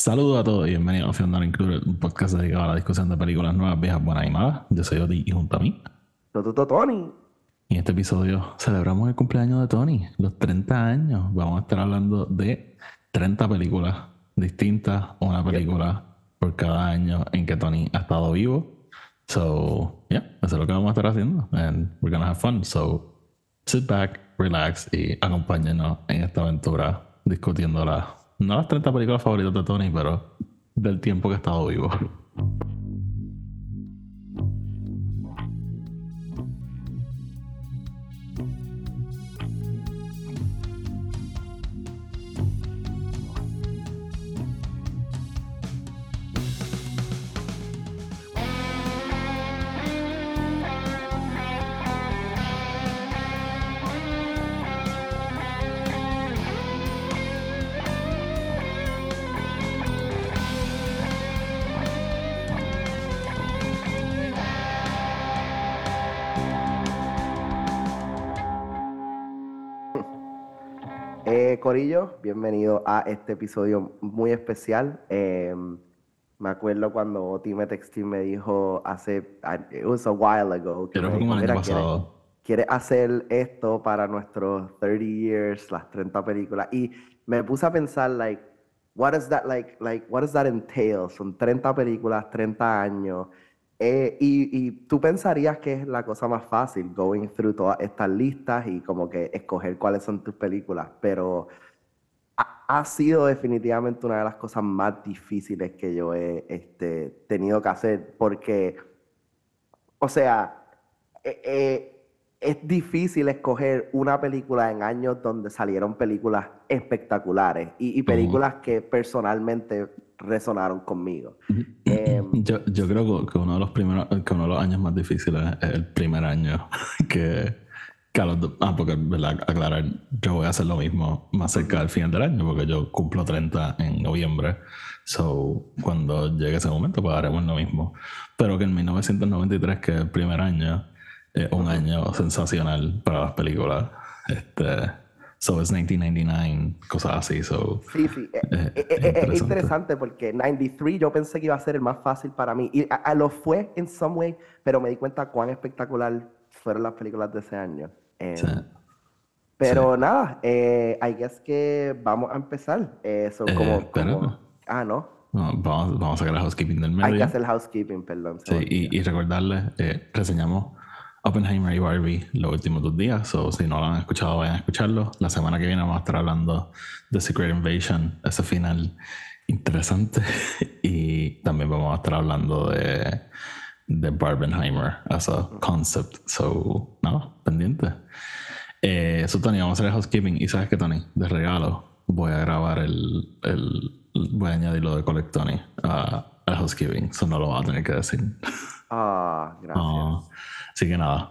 Saludos a todos y bienvenidos a Film Not Included, un podcast dedicado a la discusión de películas nuevas, viejas, buenas y malas. Yo soy Odi y junto a mí. Toto Tony. Y en este episodio celebramos el cumpleaños de Tony, los 30 años. Vamos a estar hablando de 30 películas distintas, una película por cada año en que Tony ha estado vivo. So, yeah, eso es lo que vamos a estar haciendo. And we're gonna have fun. So, sit back, relax y acompáñenos en esta aventura discutiendo las, no las 30 películas favoritas de Tony, pero del tiempo que ha estado vivo. Corillo, bienvenido a este episodio muy especial. Eh, me acuerdo cuando Oti me textó me dijo hace, it was a while ago, que Creo me que como dijo, el año "Mira, ¿quieres- pasado. ¿quieres hacer esto para nuestros 30 years, las 30 películas? Y me puse a pensar, like, what does that, like, like, what does that entail? Son 30 películas, 30 años. Eh, y, y tú pensarías que es la cosa más fácil, going through todas estas listas y como que escoger cuáles son tus películas, pero ha, sido definitivamente una de las cosas más difíciles que yo he este, tenido que hacer, porque, o sea, eh, eh, es difícil escoger una película en años donde salieron películas espectaculares y, y películas que personalmente resonaron conmigo. Em, Yo, yo creo que uno de los primeros, que uno de los años más difíciles es el primer año que, do- ah, porque ¿verdad? aclarar, yo voy a hacer lo mismo más cerca del final del año, porque yo cumplo 30 en noviembre. So, cuando llegue ese momento, pues haremos lo mismo. Pero que en 1993, que es el primer año, es un año sensacional para las películas. Este, so es 1999, cosas así. So, Sí, sí, eh, Eh, eh, es eh, es interesante. interesante porque 93 yo pensé que iba a ser el más fácil para mí y a- a lo fue en some way, pero me di cuenta cuán espectacular fueron las películas de ese año. Eh, sí. Pero nada, eh, I guess que vamos a empezar. Eh, so, Eh, como, como- ah, no, No, vamos, vamos a sacar el housekeeping del hay que medio. hacer housekeeping, perdón. Sí, y, y recordarles, eh, reseñamos Oppenheimer y Barbie los últimos dos días. O si no lo han escuchado, vayan a escucharlo. La semana que viene vamos a estar hablando de Secret Invasion, ese final interesante. y también vamos a estar hablando de, de Barbenheimer as a concept. So, no, pendiente. Eh, so, Tony, vamos a hacer el housekeeping. Y sabes que, Tony, de regalo, voy a grabar el. el voy a añadir lo de Collect Tony a- al housekeeping. Eso no lo voy a tener que decir. Ah, gracias. Ah, así que nada.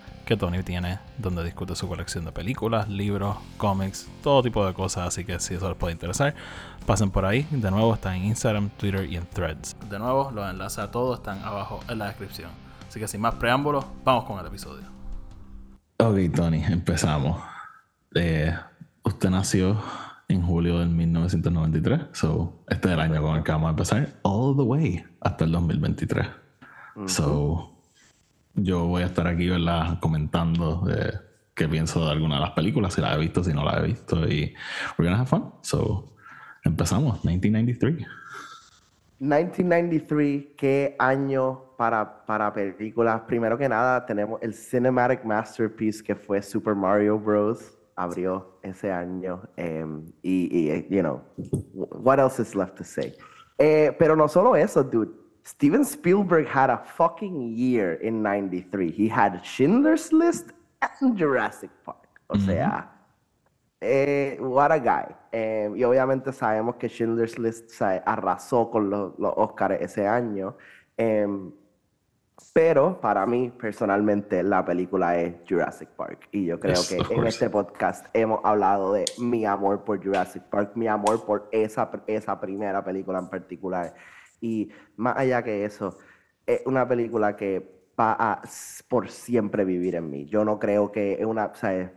que Tony tiene donde discute su colección de películas, libros, cómics, todo tipo de cosas. Así que si eso les puede interesar, pasen por ahí. De nuevo, está en Instagram, Twitter y en Threads. De nuevo, los enlaces a todos están abajo en la descripción. Así que sin más preámbulos, vamos con el episodio. Ok, Tony, empezamos. Eh, usted nació en julio del 1993. So, este es el año con el que vamos a empezar. All the way hasta el 2023. So, yo voy a estar aquí, ¿verdad? Comentando eh, qué pienso de alguna de las películas, si las he visto, si no las he visto. Y we're gonna have fun. So, empezamos. 1993. 1993, ¿qué año para, para películas? Primero que nada, tenemos el Cinematic Masterpiece que fue Super Mario Bros. Abrió ese año. em, y, y, you know, what else is left to say? Eh, pero no solo eso, dude. Steven Spielberg had a fucking year in 93. He had Schindler's List and Jurassic Park. O sea, eh, what a guy. Eh, y obviamente sabemos que Schindler's List se arrasó con los, los Oscars ese año. Em, pero para mí, personalmente, la película es Jurassic Park. Y yo creo Yes, que en este podcast hemos hablado de mi amor por Jurassic Park, mi amor por esa, esa primera película en particular. Y más allá que eso, es una película que va a por siempre vivir en mí. Yo no creo que es una... O sea,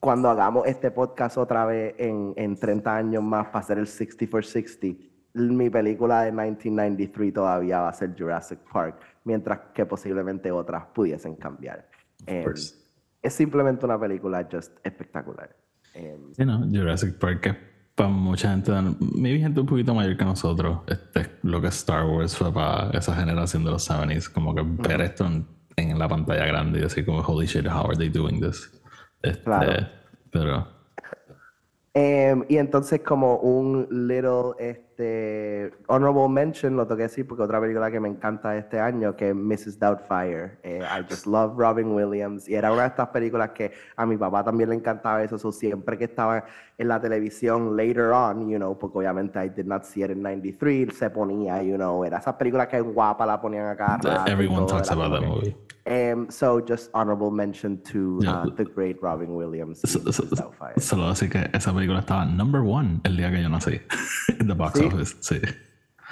cuando hagamos este podcast otra vez en, en 30 años más para hacer el 60 for 60, mi película de 1993 todavía va a ser Jurassic Park, mientras que posiblemente otras pudiesen cambiar. Em, es simplemente una película just espectacular. Em, Sí, no, Jurassic Park para mucha gente, maybe gente un poquito mayor que nosotros, este, lo que Star Wars fue para esa generación de los 70s, como que ver esto en, en la pantalla grande y decir como, holy shit, how are they doing this? Este, Claro. Pero, Em, y entonces como un little este, honorable mention, lo tengo que decir porque otra película que me encanta este año, que es Mrs. Doubtfire. Eh, I just love Robin Williams. Y era una de estas películas que a mi papá también le encantaba eso. so siempre que estaba en la televisión later on, you know, porque obviamente I did not see it in 93, se ponía, you know, era esas películas que en guapa la ponían acá. everyone todo, talks about that movie. Em, so just honorable mention to Yeah. uh, the great Robin Williams. So- so-. Doubtfire. Solo decir que esa película estaba number one el día que yo nací. En the box ¿Sí? sí.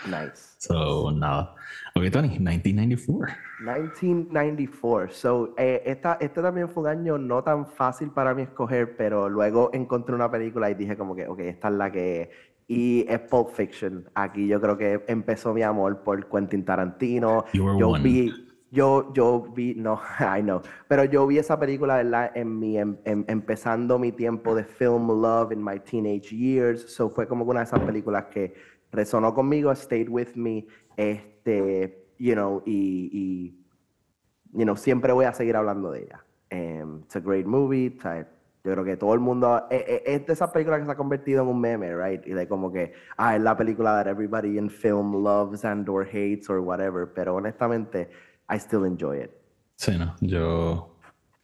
Nice. So, nada. Ok, Tony, 1994. 1994. So, eh, esta, este también fue un año no tan fácil para mí escoger, pero luego encontré una película y dije como que, ok, esta es la que es. Y es Pulp Fiction. Aquí yo creo que empezó mi amor por Quentin Tarantino. You were yo one. vi, yo, yo vi, no, I know, pero yo vi esa película, ¿verdad? En mi, em- em- empezando mi tiempo de film love in my teenage years. So fue como una de esas películas que resonó conmigo, stayed with me, este, you know, y, y you know, siempre voy a seguir hablando de ella. Um, it's a great movie. yo creo que todo el mundo eh, eh, es de esas películas que se ha convertido en un meme, right? Y de como que, ah, es la película that everybody in film loves and or hates or whatever. Pero honestamente, I still enjoy it. Sí, no. Yo,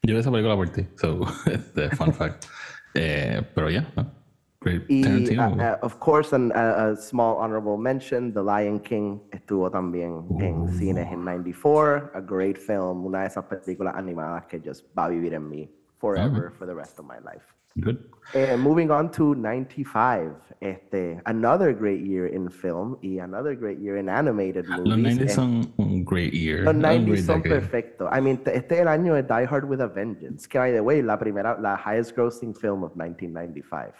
yo esa película por ti. So, este, fun fact. Eh, pero ya, no. Great Y, uh, uh, of course, an- a, a small honorable mention, The Lion King estuvo también en cines en 94. A great film, una de esas películas animadas que just va a vivir en mí forever for the rest of my life. Good. Eh, moving on to 95, este, another great year in film y another great year in animated movies. Los 90s Eh, son un great year. los un 90s great son decade. perfectos. I mean, este es el año de Die Hard with a Vengeance, que by the way, la primera, la highest grossing film of 1995.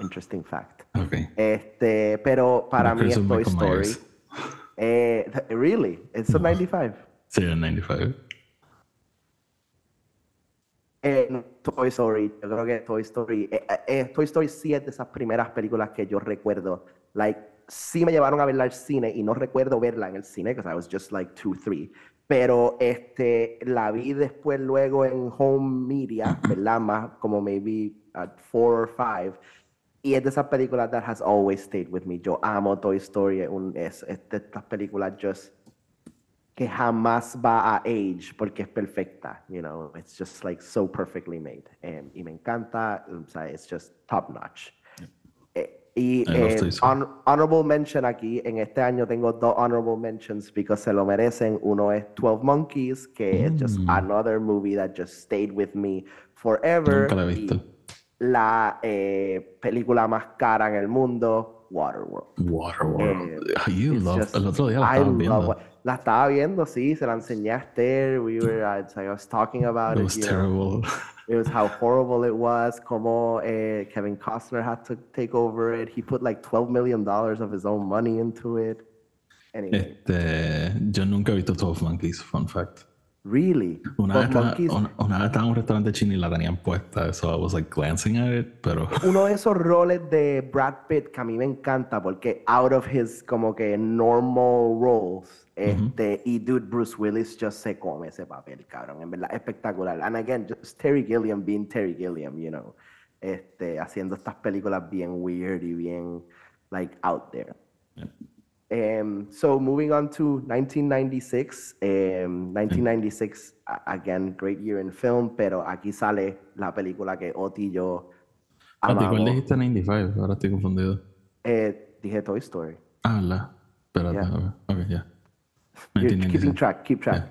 Interesting fact. Ok. Este, pero para mí es Toy Story. Eh, really? It's a 95. Sí, en 95. Eh, no, Toy Story, yo creo que Toy Story, eh, eh, eh, Toy Story sí es de esas primeras películas que yo recuerdo, like, sí me llevaron a verla al cine y no recuerdo verla en el cine, because I was just like two, three, pero este, la vi después luego en home media, ¿verdad? Más como maybe at four or five, y es de esas películas that has always stayed with me. Yo amo Toy Story, un- es, es de estas películas just que jamás va a age porque es perfecta, you know, it's just like so perfectly made. Em, y me encanta, o sea, it's just top notch. Eh, y eh, hon- honorable mention aquí, en este año tengo dos honorable mentions because se lo merecen. Uno es 12 Monkeys, que es just Mm. another movie that just stayed with me forever. Nunca la he y visto. La eh, película más cara en el mundo, Waterworld. Waterworld. Eh, you It's love. just- el otro día la I estaba love viendo. what- la estaba viendo, sí, se la enseñé a Esther. We were, uh, like I was talking about It it. was you know. terrible. It was how horrible it was. Como eh, Kevin Costner had to take over it. He put like 12 million dollars of his own money into it. Anyway, Este, yo nunca he visto 12 Monkeys, fun fact. really. Una vez, 12 estaba, Monkeys, una, una vez estaba en un restaurante chino y la tenían puesta, so I was like glancing at it, pero uno de esos roles de Brad Pitt que a mí me encanta porque out of his como que normal roles este y dude Bruce Willis just se come ese papel cabrón en verdad espectacular and again just Terry Gilliam being Terry Gilliam you know este haciendo estas películas bien weird y bien like out there Um, so moving on to 1996. Um, 1996, again, great year in film, pero aquí sale la película que Oti y yo amamos. ¿Cuál dijiste 95? Ahora estoy confundido. Eh, dije Toy Story. Ah, la. Espérate, yeah. ok, ya. Keeping track, keep track.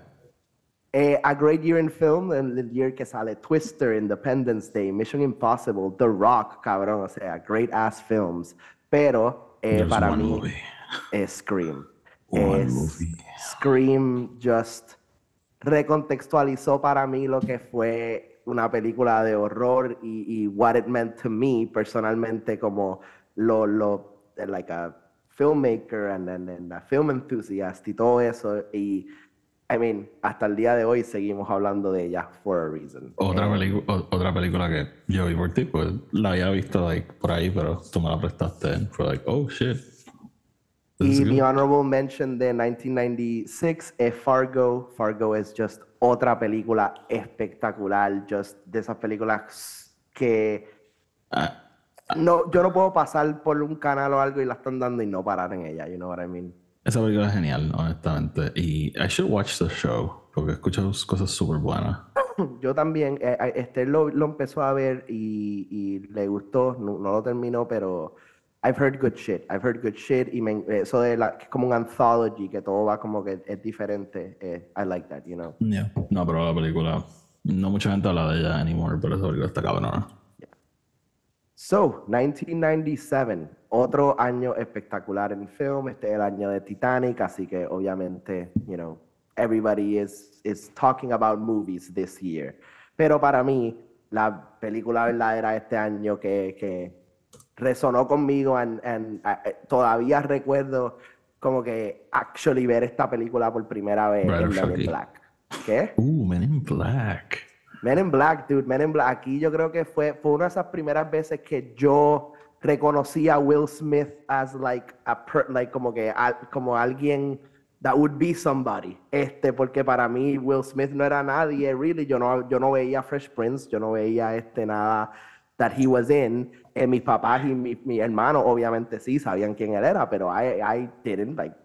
Yeah. a great year in film, el year que sale Twister, Independence Day, Mission Impossible, The Rock, cabrón, o sea, great ass films. Pero eh, para mí, movie es Scream. Scream just recontextualizó para mí lo que fue una película de horror y, what it meant to me personalmente como lo, lo like a filmmaker and, and, a film enthusiast y todo eso y I mean, hasta el día de hoy seguimos hablando de ella for a reason. Otra, eh, otra película que yo vi por ti, pues la había visto like, por ahí, pero tú me la prestaste. Fue like, oh shit, y mi honorable mention de 1996 es Fargo. Fargo es just otra película espectacular, just de esas películas que ah. No, yo no puedo pasar por un canal o algo y la están dando y no parar en ella, you know what I mean? Esa película es genial, honestamente. Y I should watch the show, porque escucho cosas súper buenas. Yo también, eh, eh, este lo, lo, empezó a ver y, y le gustó, no, no lo terminó, pero I've heard good shit. I've heard good shit. Y me, eso de la, que es como un anthology, que todo va como que es diferente. Eh, I like that, you know. Yeah. No, pero la película, no mucha gente habla de ella anymore, pero esa película está cabrona. So, 1997, otro año espectacular en film. Este es el año de Titanic, así que obviamente, you know, everybody is, is talking about movies this year. Pero para mí, la película verdadera de este año que, que resonó conmigo and, and uh, todavía recuerdo como que actually ver esta película por primera vez en Men in Black. ¿Qué? Uh, Men in Black. Men in Black, dude, Men in Black. Aquí yo creo que fue, fue una de esas primeras veces que yo reconocí a Will Smith as like a like como que como alguien that would be somebody. Este, porque para mí Will Smith no era nadie, really. Yo no, yo no veía Fresh Prince, yo no veía este nada that he was in. Eh, mis papás y mi, mi, hermano obviamente sí sabían quién él era, pero I, I didn't, like,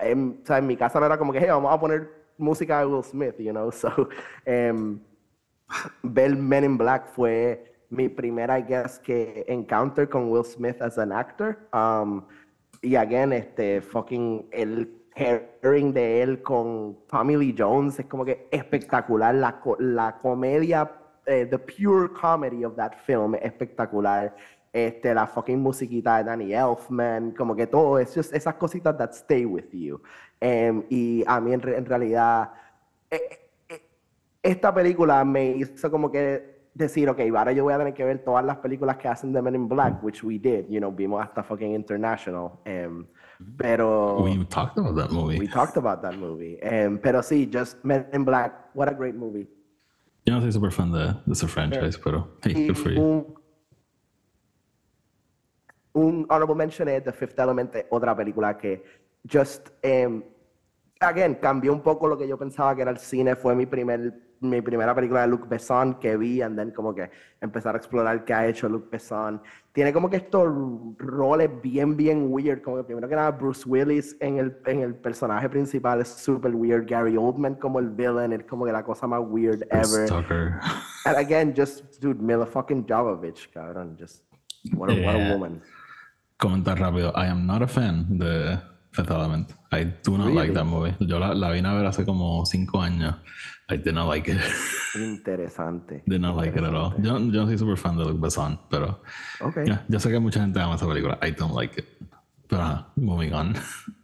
en, o sea, en mi casa no era como que, hey, vamos a poner música de Will Smith, you know, so, um, ver Men in Black fue mi primera, I guess, que encounter con Will Smith as an actor, um, y again, este, fucking, el pairing de él con Tommy Lee Jones es como que espectacular, la, la comedia eh, the pure comedy of that film es espectacular. Este, la fucking musiquita de Danny Elfman, como que todo, es just esas cositas that stay with you. Em, y a mí en, realidad, eh, esta película me hizo como que decir, ok, ahora yo voy a tener que ver todas las películas que hacen de Men in Black, which we did, you know, vimos hasta fucking International. Um, pero... We talked about that movie. We talked about that movie. Um, pero sí, just Men in Black, what a great movie. Yo no soy súper fan de, de, ese franchise, pero hey, good for you. Un, un honorable mention es The Fifth Element, otra película que just, um, again, cambió un poco lo que yo pensaba que era el cine. Fue mi primer mi primera película de Luc Besson que vi, and then como que empezar a explorar qué ha hecho Luc Besson. Tiene como que estos roles bien, bien weird, como que primero que nada Bruce Willis en el, en el personaje principal es super weird, Gary Oldman como el villain, es como que la cosa más weird ever. Tucker. And again, just, dude, Mila fucking Jovovich, cabrón, just, what a, what a woman. Comentar rápido, I am not a fan de Fifth Element. I do not like that movie. Yo la, la vine a ver hace como cinco años. I did not like it. Interesante. did not like it at all. Yo, yo no soy super fan de Luc Besson, pero. Okay. Yeah, yo sé que mucha gente ama esa película. I don't like it. Pero, uh, moving on.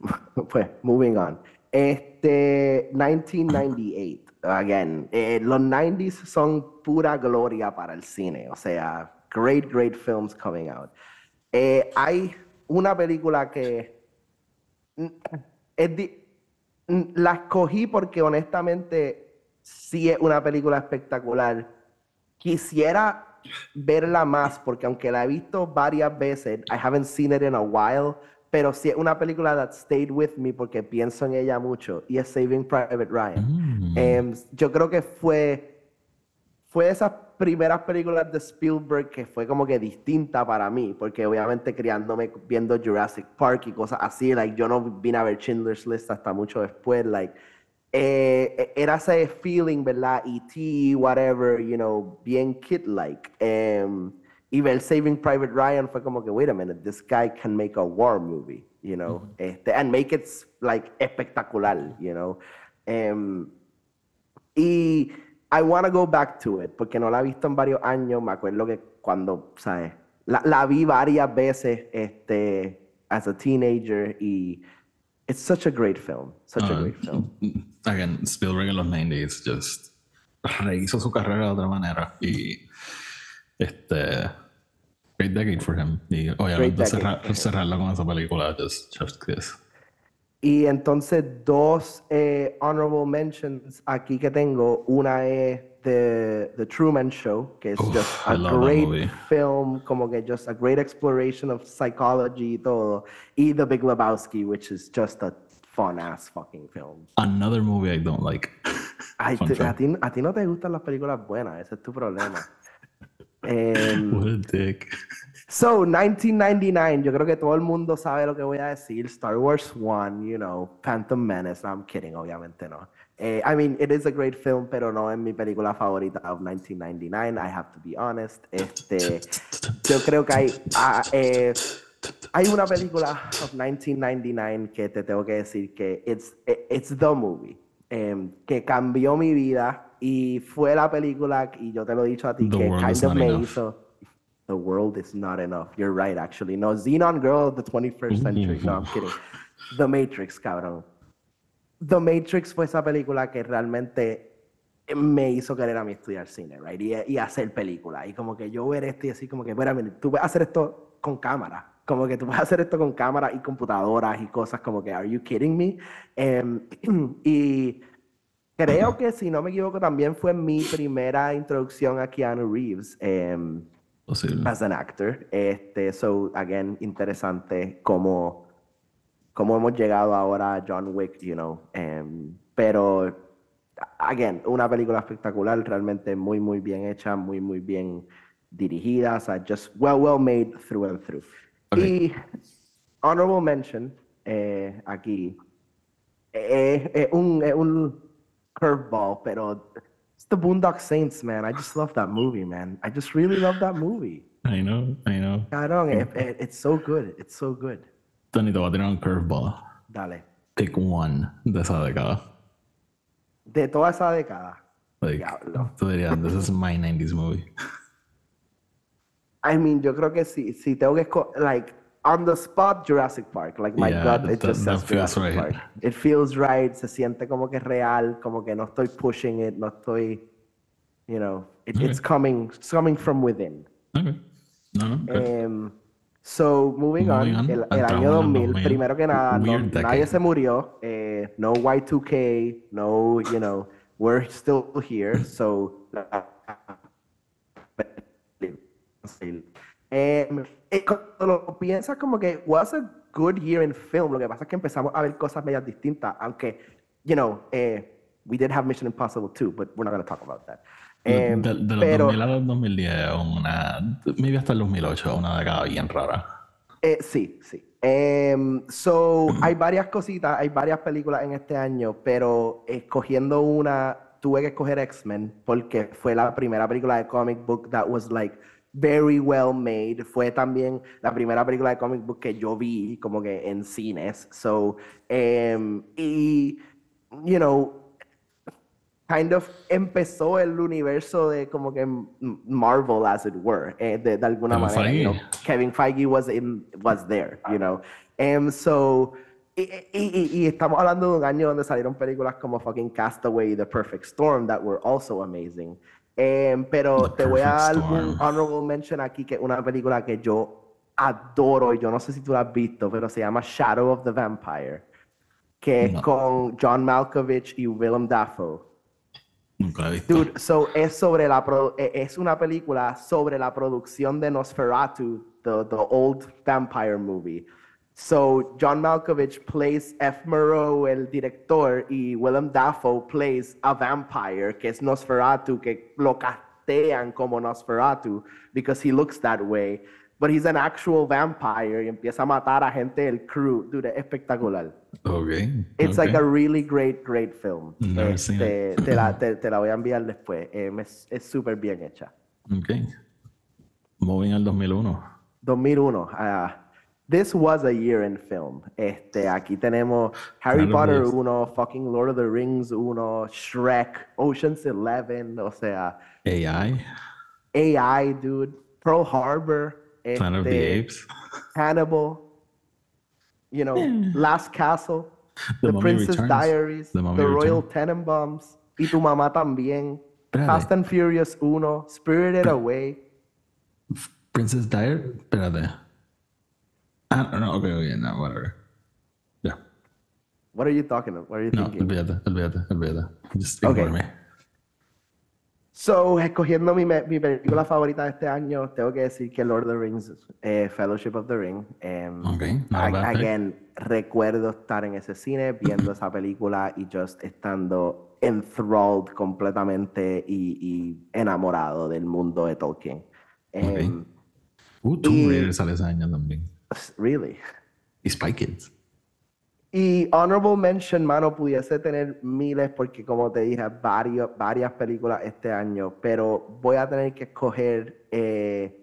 pues, moving on. Este, 1998. Again, eh, los 90s son pura gloria para el cine. O sea, great, great films coming out. Eh, hay una película que es la escogí porque honestamente sí es una película espectacular. Quisiera verla más porque aunque la he visto varias veces, I haven't seen it in a while, pero sí es una película that stayed with me porque pienso en ella mucho y es Saving Private Ryan. Mm. Em, yo creo que fue fue esas primeras películas de Spielberg que fue como que distinta para mí, porque obviamente criándome viendo Jurassic Park y cosas así, like yo no vine a ver Schindler's List hasta mucho después, like eh, era ese feeling, ¿verdad? E.T., whatever, you know, bien kid-like. Um, y ver Saving Private Ryan fue como que, wait a minute, this guy can make a war movie, you know, este, and make it like espectacular, you know. Um, y I want to go back to it, porque no la he visto en varios años. Me acuerdo que cuando, ¿sabes? La, la vi varias veces este, as a teenager y it's such a great film. Such a Uh, great film. Again, Spielberg en los 90s just rehizo su carrera de otra manera y este great decade for him y obviamente cerrar, cerrarlo con esa película just chef's kiss. Y entonces dos eh, honorable mentions aquí que tengo. Una es The, The Truman Show, que es Uf, just a great film, como que just a great exploration of psychology y todo. Y The Big Lebowski, which is just a fun ass fucking film. Another movie I don't like. Ay, ti, a ti no te gustan las películas buenas, ese es tu problema. Em, What a dick. So, 1999, yo creo que todo el mundo sabe lo que voy a decir. Star Wars 1, you know, Phantom Menace. No, I'm kidding, obviamente no. Eh, I mean, it is a great film, pero no es mi película favorita of 1999. I have to be honest. Este, yo creo que hay, ah, eh, hay una película of 1999 que te tengo que decir que it's, it's the movie. em, que cambió mi vida y fue la película, y yo te lo he dicho a ti, The que kind of me enough. hizo. The world is not enough. You're right, actually. No, Xenon Girl of the 21st century. No, I'm kidding. The Matrix, cabrón. The Matrix fue esa película que realmente me hizo querer a mí estudiar cine, right? Y, y hacer películas. Y como que yo ver esto y así como que, espera, tú puedes hacer esto con cámara. Como que tú puedes hacer esto con cámara y computadoras y cosas como que, are you kidding me? Em, y creo que, si no me equivoco, también fue mi primera introducción a Keanu Reeves. em, as an actor. Este, so, again, interesante cómo, cómo hemos llegado ahora a John Wick, you know. em, pero, again, una película espectacular, realmente muy, muy bien hecha, muy, muy bien dirigida, o sea, just well, well made through and through. Ok. Y, honorable mention, eh, aquí, eh, eh, un, eh, un curveball, pero it's the Boondock Saints, man. I just love that movie, man. I just really love that movie. I know, I know. Cabrón, it- it- it's so good. It's so good. Tony, te voy a tirar un curveball. Dale. Pick one de esa década. De toda esa década. Like, Diablo. tú dirías, this is my 90s movie. I mean, yo creo que si, si tengo que like on the spot Jurassic Park. Like my Yeah, gut, it that- just that says feels Jurassic right. Park. It feels right. Se siente como que real, como que no estoy pushing it, no estoy, you know, it- it's coming, it's coming from within. Okay. No, no. good. So, moving, Moving on, on, el, el año 2000, 2000. primero que nada, no- nadie se murió, eh, no Y2K, no, you know, we're still here, so... Em, eh, cuando lo piensas como que was a good year in film, lo que pasa es que empezamos a ver cosas medias distintas, aunque, you know, eh, we did have Mission Impossible too, but we're not going to talk about that. Em, de, de los pero- 2000 a los 2010, una, maybe hasta el 2008, una década bien rara. Eh, sí, sí. Em, so, hay varias cositas, hay varias películas en este año, pero escogiendo una, tuve que escoger X-Men porque fue la primera película de comic book that was like very well made. Fue también la primera película de comic book que yo vi como que en cines. So, em, y, you know, kind of empezó el universo de como que Marvel, as it were, eh, de, de alguna Kevin manera. you know. Feige. Kevin Feige was in was there, you know. Um, so y, y- y- y estamos hablando de un año donde salieron películas como fucking Castaway y The Perfect Storm that were also amazing. Um, pero The te voy a dar un honorable mention aquí que es una película que yo adoro y yo no sé si tú la has visto, pero se llama Shadow of the Vampire, que es con John Malkovich y Willem Dafoe. Nunca la he visto. Dude, so es sobre la pro- e- es una película sobre la producción de Nosferatu, the, the old vampire movie. So John Malkovich plays F. Moreau, el director, y Willem Dafoe plays a vampire, que es Nosferatu, que lo ca- castean como Nosferatu because he looks that way, but he's an actual vampire y empieza a matar a gente del crew. Dude, es espectacular. Ok. It's ok. like a really great, great film. Never seen Este, it. te, la, te, te la voy a enviar después. Em, es súper bien hecha. Ok. Moving al 2001. 2001. ah, this was a year in film. Este, aquí tenemos Harry Claro, Potter yes. 1, fucking Lord of the Rings 1, Shrek, Ocean's 11, o sea, AI, AI, dude, Pearl Harbor, Planet of the Apes. Hannibal, you know, eh. Last Castle, The The, Princess Returns. Diaries, The The, Royal Returns. Tenenbaums, y tu mamá también, Espérate. Fast and Furious 1, Spirited Away. Princess Dire. Espérate. Ah, no, ok, ok, no, whatever. Ya. What are you talking about? What are you No, thinking? olvídate, olvídate, olvídate. Just ignore me. So, escogiendo mi, mi película favorita de este año, tengo que decir que Lord of the Rings, eh, Fellowship of the Ring. em, Ok, not a again, recuerdo estar en ese cine, viendo esa película y just estando enthralled completamente y, y enamorado del mundo de Tolkien. Em, Uh, Tomb Raider sale ese año también. Really. Y Spy Kids. Y Honorable Mention, mano, pudiese tener miles porque como te dije, varios, varias películas este año, pero voy a tener que escoger, eh,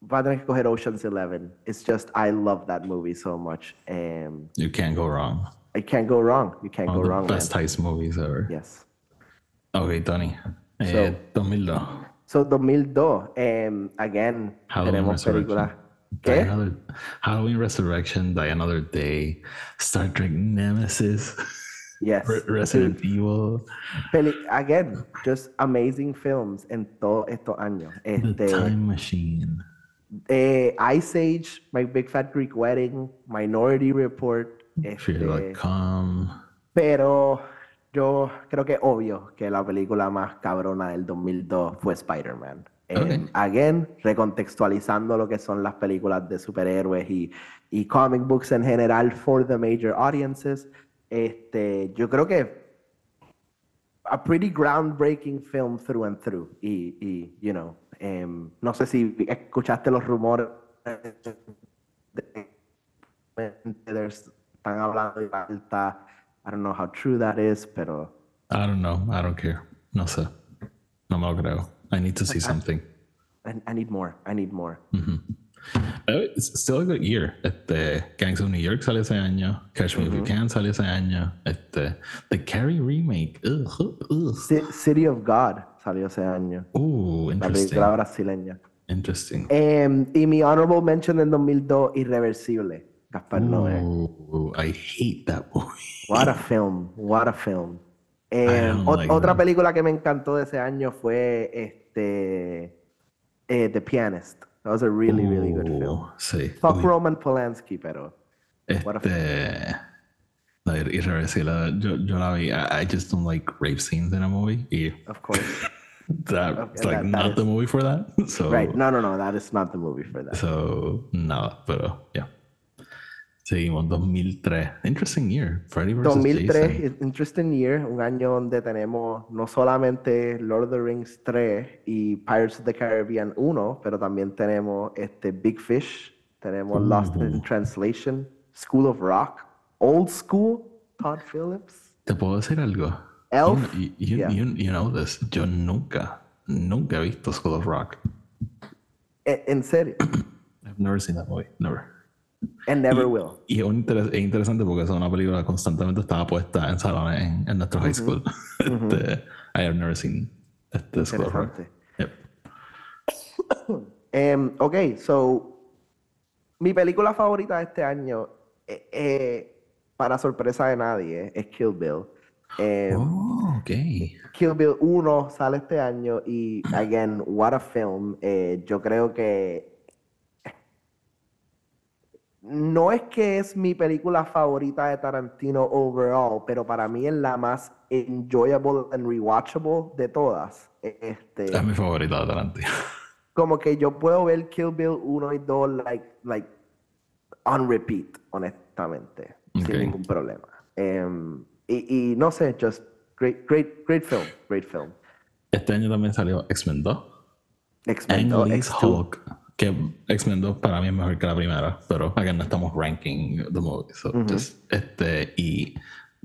voy a tener que escoger Ocean's Eleven. It's just, I love that movie so much. Um, You can't go wrong. I can't go wrong. You can't One go of the wrong, man. best heist movies ever. Yes. Ok, Tony. Eh, 2002. So, 2002, um, again, Halloween tenemos películas. Die Another, Halloween Resurrection, Die Another Day, Star Trek Nemesis, Yes. Re- Resident Evil, Peli- again, just amazing films en todos estos años. The Time Machine. Eh, Ice Age, My Big Fat Greek Wedding, Minority Report. este, pero yo creo que obvio que la película más cabrona del 2002 fue Spider-Man. Eh, Ok. again, recontextualizando lo que son las películas de superhéroes y, y comic books en general for the major audiences. Este, yo creo que a pretty groundbreaking film through and through. Y, y you know, em, no sé si escuchaste los rumores de- están hablando de falta. I don't know how true that is, pero I don't know. I don't care. No sé. No me lo creo. I need to see something. I, I need more. I need more. Eh, It's still a good year. Este, Gangs of New York sale ese año. Catch Me If You Can sale ese año. Este, The Carrie remake. Ugh, ugh. Ci- City of God salió ese año. Ooh, La película brasileña. Interesting. Em, y mi honorable mention del 2002, Irreversible. Gaspar Noé. I hate that movie. What a film, what a film. Eh, like otra that. película que me encantó de ese año fue este eh, The Pianist. That was a really, really good film. Sí. Fuck Roman Polanski, pero Este. No, ir- irreversible. Yo, yo la vi. I, I just don't like rape scenes in a movie. Of course. Okay, like that- that not is- the movie for that. So, Right. No, no, no, that is not the movie for that. so nada, pero yeah. Seguimos, 2003. Interesting year. Freddy vs. 2003, Jason. interesting year, un año donde tenemos no solamente Lord of the Rings 3 y Pirates of the Caribbean 1, pero también tenemos este Big Fish, tenemos Lost in Translation, School of Rock, Old School, Todd Phillips, ¿Te puedo decir algo? Elf, You, you, yeah. you, you know this. Yo nunca, nunca he visto School of Rock. E- en serio, I've never seen that movie. Never. And never will. Y es, es interesante porque es una película que constantemente estaba puesta en salones en, en nuestro high school. Este, I have never seen este. Interesante. Yep. Em, ok, so, mi película favorita de este año, eh, eh, para sorpresa de nadie, es Kill Bill. Em, Oh, ok. Kill Bill 1 sale este año y, again, what a film. Eh, yo creo que no es que es mi película favorita de Tarantino overall, pero para mí es la más enjoyable and rewatchable de todas. Este, Es mi favorita de Tarantino. como que yo puedo ver Kill Bill 1 y 2 like, like on repeat, honestamente, sin ningún problema. Em, y, y no sé, just great, great, great film, great film. Este año también salió X-Men 2. X-Men 2, Ang-Lee's X2. Hulk. Que X-Men 2 para mí es mejor que la primera, pero acá no estamos ranking the movie. So just, este, y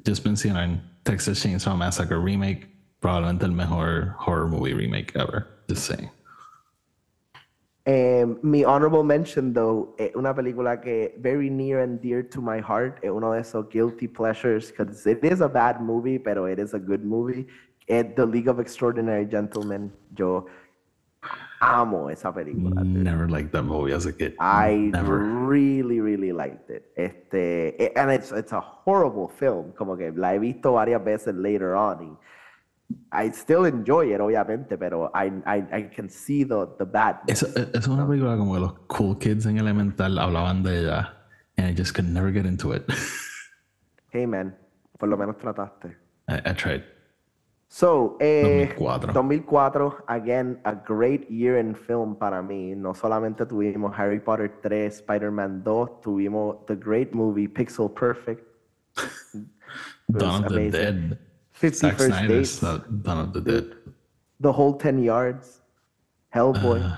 just mencionar Texas Chainsaw Massacre Remake, probablemente el mejor horror movie remake ever. Just saying. Eh, mi honorable mention, though, es una película que very near and dear to my heart. Es uno de esos guilty pleasures, because it is a bad movie, pero it is a good movie. Es The League of Extraordinary Gentlemen. Yo amo esa película. dude. Never liked that movie as a kid. I Never. really, really liked it. Este, eh, and it's, it's a horrible film. Como que la he visto varias veces later on. Y I still enjoy it, obviamente, pero I, I, I can see the, the bad. Es, es una película como que los cool kids en Elemental hablaban de ella. And I just could never get into it. Hey, man, por lo menos trataste. I, I tried. So, eh, 2004. 2004, again, a great year in film para mí. No solamente tuvimos Harry Potter 3, Spider-Man 2, tuvimos the great movie Pixel Perfect. Dawn of the. Dead. 50 Zack First Snyder's Dates, Dawn of the Dead. The Whole 10 Yards, Hellboy, Uh.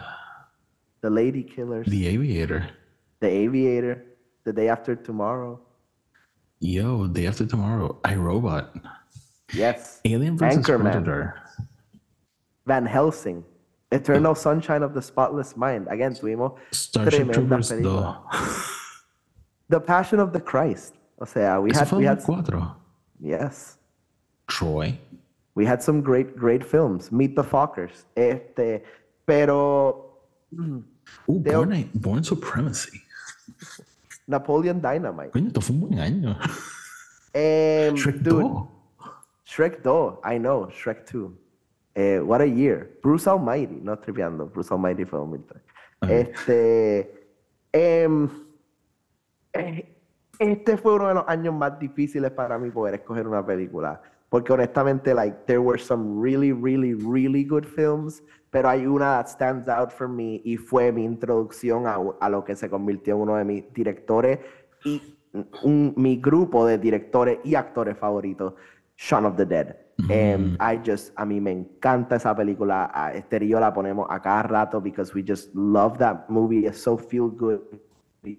The Lady Killers, The Aviator. The Aviator, The Day After Tomorrow. Yo, Day After Tomorrow. iRobot. Yes. Alien vs. Anchorman. Predator. Van Helsing, Eternal Sunshine of the Spotless Mind. Again, tuvimos Starship Troopers 2. The Passion of the Christ. O sea, we Eso had, fue we had, 4. yes, Troy. we had some great, great films. Meet the Fockers. Este, pero They Born, Born Supremacy. Napoleon Dynamite. Coño, esto fue un buen año. Um, Shrek dude, 2. Shrek 2, I know, Shrek 2. Eh, what a year. Bruce Almighty, no tripeando, Bruce Almighty fue 2003. Este, em, eh, este fue uno de los años más difíciles para mí poder escoger una película. Porque honestamente, like, there were some really, really, really good films, pero hay una that stands out for me y fue mi introducción a, a lo que se convirtió en uno de mis directores y un- mi grupo de directores y actores favoritos, Shaun of the Dead. Mm-hmm. And I just, a mí me encanta esa película. A Esther y yo la ponemos a cada rato because we just love that movie. It's so feel good. Y,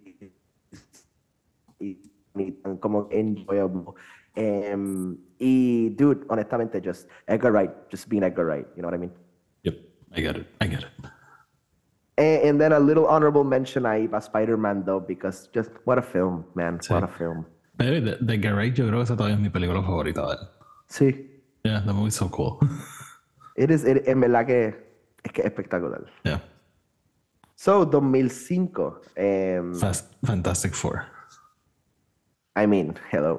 y- y tan como enjoyable. Em, y dude, honestamente, just Edgar Wright, just being Edgar Wright. You know what I mean? Yep, I get it. I get it. And, and then a little honorable mention ahí para Spider-Man though, because just what a film, man. What a film. De, de Garage yo creo que esa todavía es mi película favorita de él. Sí. Yeah, the movie's so cool. It is, it- en verdad que es que es espectacular. yeah. So, 2005. em, Fast, Fantastic Four. I mean, hello.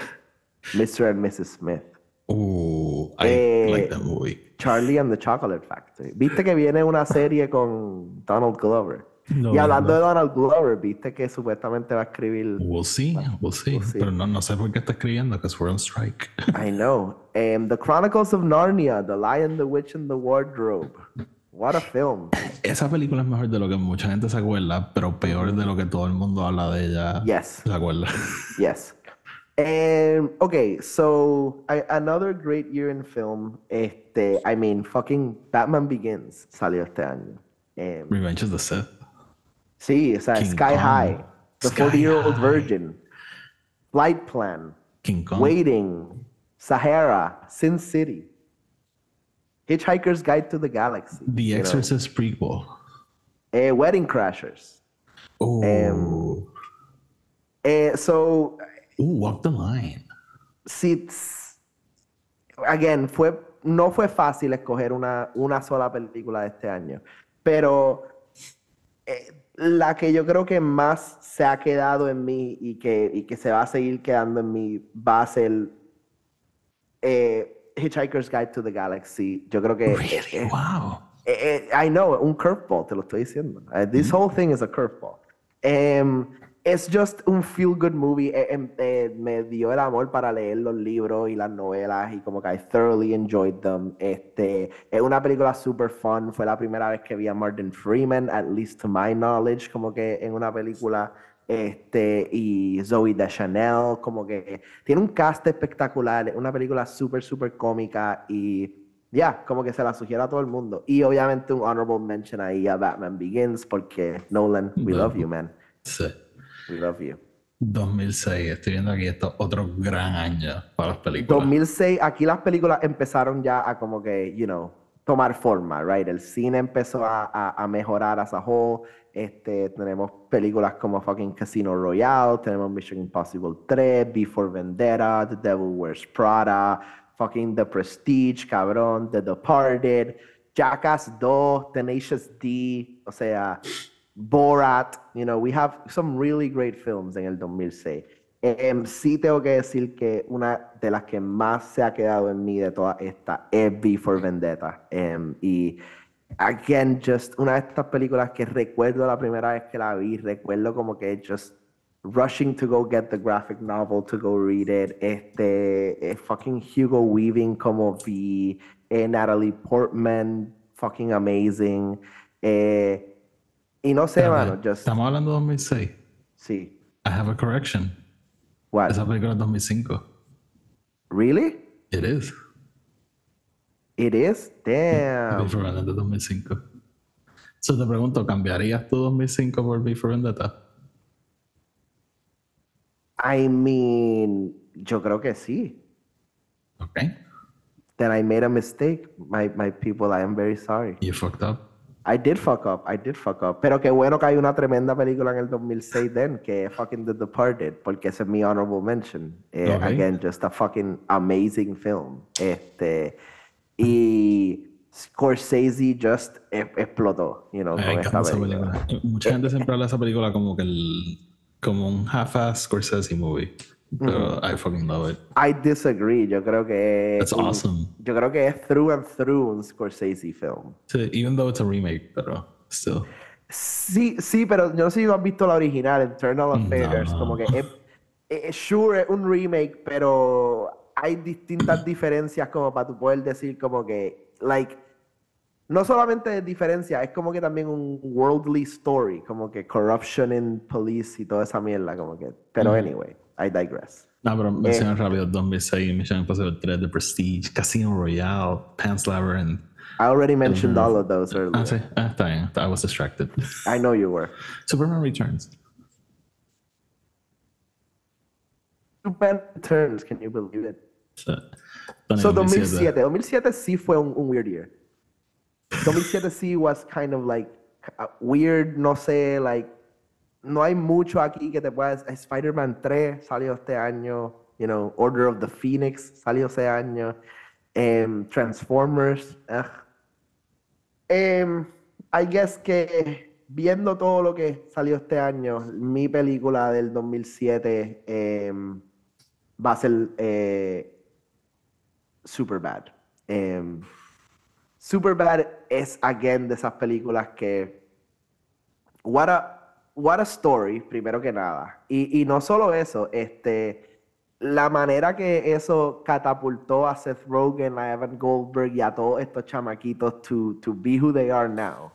Mr. and Mrs. Smith. Ooh, I Eh, like that movie. Charlie and the Chocolate Factory. ¿Viste que viene una serie con Donald Glover? Y hablando de Donald Glover, ¿viste que supuestamente va a escribir... We'll see, we'll see. see. Pero no, no sé por qué está escribiendo, because we're on strike. I know. Um, the Chronicles of Narnia, The Lion, the Witch, and the Wardrobe. What a film. Esa película es mejor de lo que mucha gente se acuerda, pero peor de lo que todo el mundo habla de ella. Yes. Se acuerda. Yes. Um, okay, so I, another great year in film. Este, I mean, fucking Batman Begins salió este año. Um, Revenge of the Sith. Sí, o sea, King Sky Kong. High, The Sky 40 Year Old High. Virgin, Flight Plan, King Kong. Waiting, Sahara, Sin City, Hitchhiker's Guide to the Galaxy, The know, Exorcist prequel. eh, Wedding Crashers. Oh. Eh, so, Ooh, Walk the Line. again, fue, no fue fácil escoger una, una sola película de este año, pero eh, la que yo creo que más se ha quedado en mí y que, y que se va a seguir quedando en mí va a ser eh, Hitchhiker's Guide to the Galaxy. Yo creo que... Really? eh, Wow. Eh, I know, un curveball, te lo estoy diciendo. This whole thing is a curveball. Um, it's just un feel good movie. Eh, em, eh, me dio el amor para leer los libros y las novelas y como que I thoroughly enjoyed them. Este, es una película super fun. Fue la primera vez que vi a Martin Freeman, at least to my knowledge, como que en una película. Este, y Zoe Deschanel, como que tiene un cast espectacular. Es una película super, super cómica y ya, como que se la sugiera a todo el mundo. Y obviamente un honorable mention ahí a Batman Begins, porque Nolan, we love you, man. Sí. We love you. 2006, estoy viendo aquí esto, otro gran año para las películas. 2006, aquí las películas empezaron ya a como que, you know, tomar forma, right? El cine empezó a, a, a mejorar as a whole. Este, tenemos películas como fucking Casino Royale, tenemos Mission Impossible 3, Before Vendetta, The Devil Wears Prada, fucking The Prestige, cabrón, The Departed, Jackass 2, Tenacious D, o sea, Borat, you know, we have some really great films en el 2006. Em, sí tengo que decir que una de las que más se ha quedado en mí de todas estas es V for Vendetta. Em, y, again, just una de estas películas que recuerdo la primera vez que la vi, recuerdo como que just rushing to go get the graphic novel to go read it. Este, eh, fucking Hugo Weaving como V, eh, Natalie Portman, fucking amazing. Eh, y no sé, mano, just, Estamos hablando de 2006. sí. I have a correction. What? Esa película es 2005. Really? It is. It is? Damn. V for Vendetta 2005. So te pregunto, ¿cambiarías tu 2005 por V for Vendetta? I mean, yo creo que sí. Ok. Then I made a mistake. My, my people, I am very sorry. You fucked up. I did fuck up, I did fuck up. Pero qué bueno que hay una tremenda película en el 2006 then, que es fucking The Departed, porque ese es mi honorable mention. Eh. Again, just a fucking amazing film. Este, y Scorsese just e- explotó, you know, con esta película. película. Mucha gente siempre habla de esa película como que el, como un half-ass Scorsese movie. Pero I fucking love it. I disagree. Yo creo que es That's un- awesome. Yo creo que es through and through un Scorsese film. Sí, even though it's a remake, pero still. Sí, sí, pero yo no sé si has visto la original, Internal Affairs. No. Como que es, es- sure es un remake, pero hay distintas diferencias como para tú poder decir como que, like, no solamente diferencias, es como que también un worldly story, como que corruption in police y toda esa mierda, como que. Pero anyway, I digress. No, pero menciona Eh. rápido 2006, Mission Impossible 3, The Prestige, Casino Royale, Pan's Labyrinth. I already mentioned all of those earlier. Ah, sí, ah, está bien. I was distracted. I know you were. Superman Returns. Superman Returns, can you believe it? Tony, So 2007, 2007 sí fue un, un weird year. 2007 sí was kind of like uh, weird, no sé, like no hay mucho aquí que te puedas Spider-Man 3 salió este año, you know, Order of the Phoenix salió ese año, em, Transformers. Em, I guess que viendo todo lo que salió este año, mi película del 2007 em, va a ser eh, Superbad. Superbad es, again, de esas películas que. What a, what a story, primero que nada. Y, y no solo eso, este. La manera que eso catapultó a Seth Rogen, a Evan Goldberg y a todos estos chamaquitos to, to be who they are now.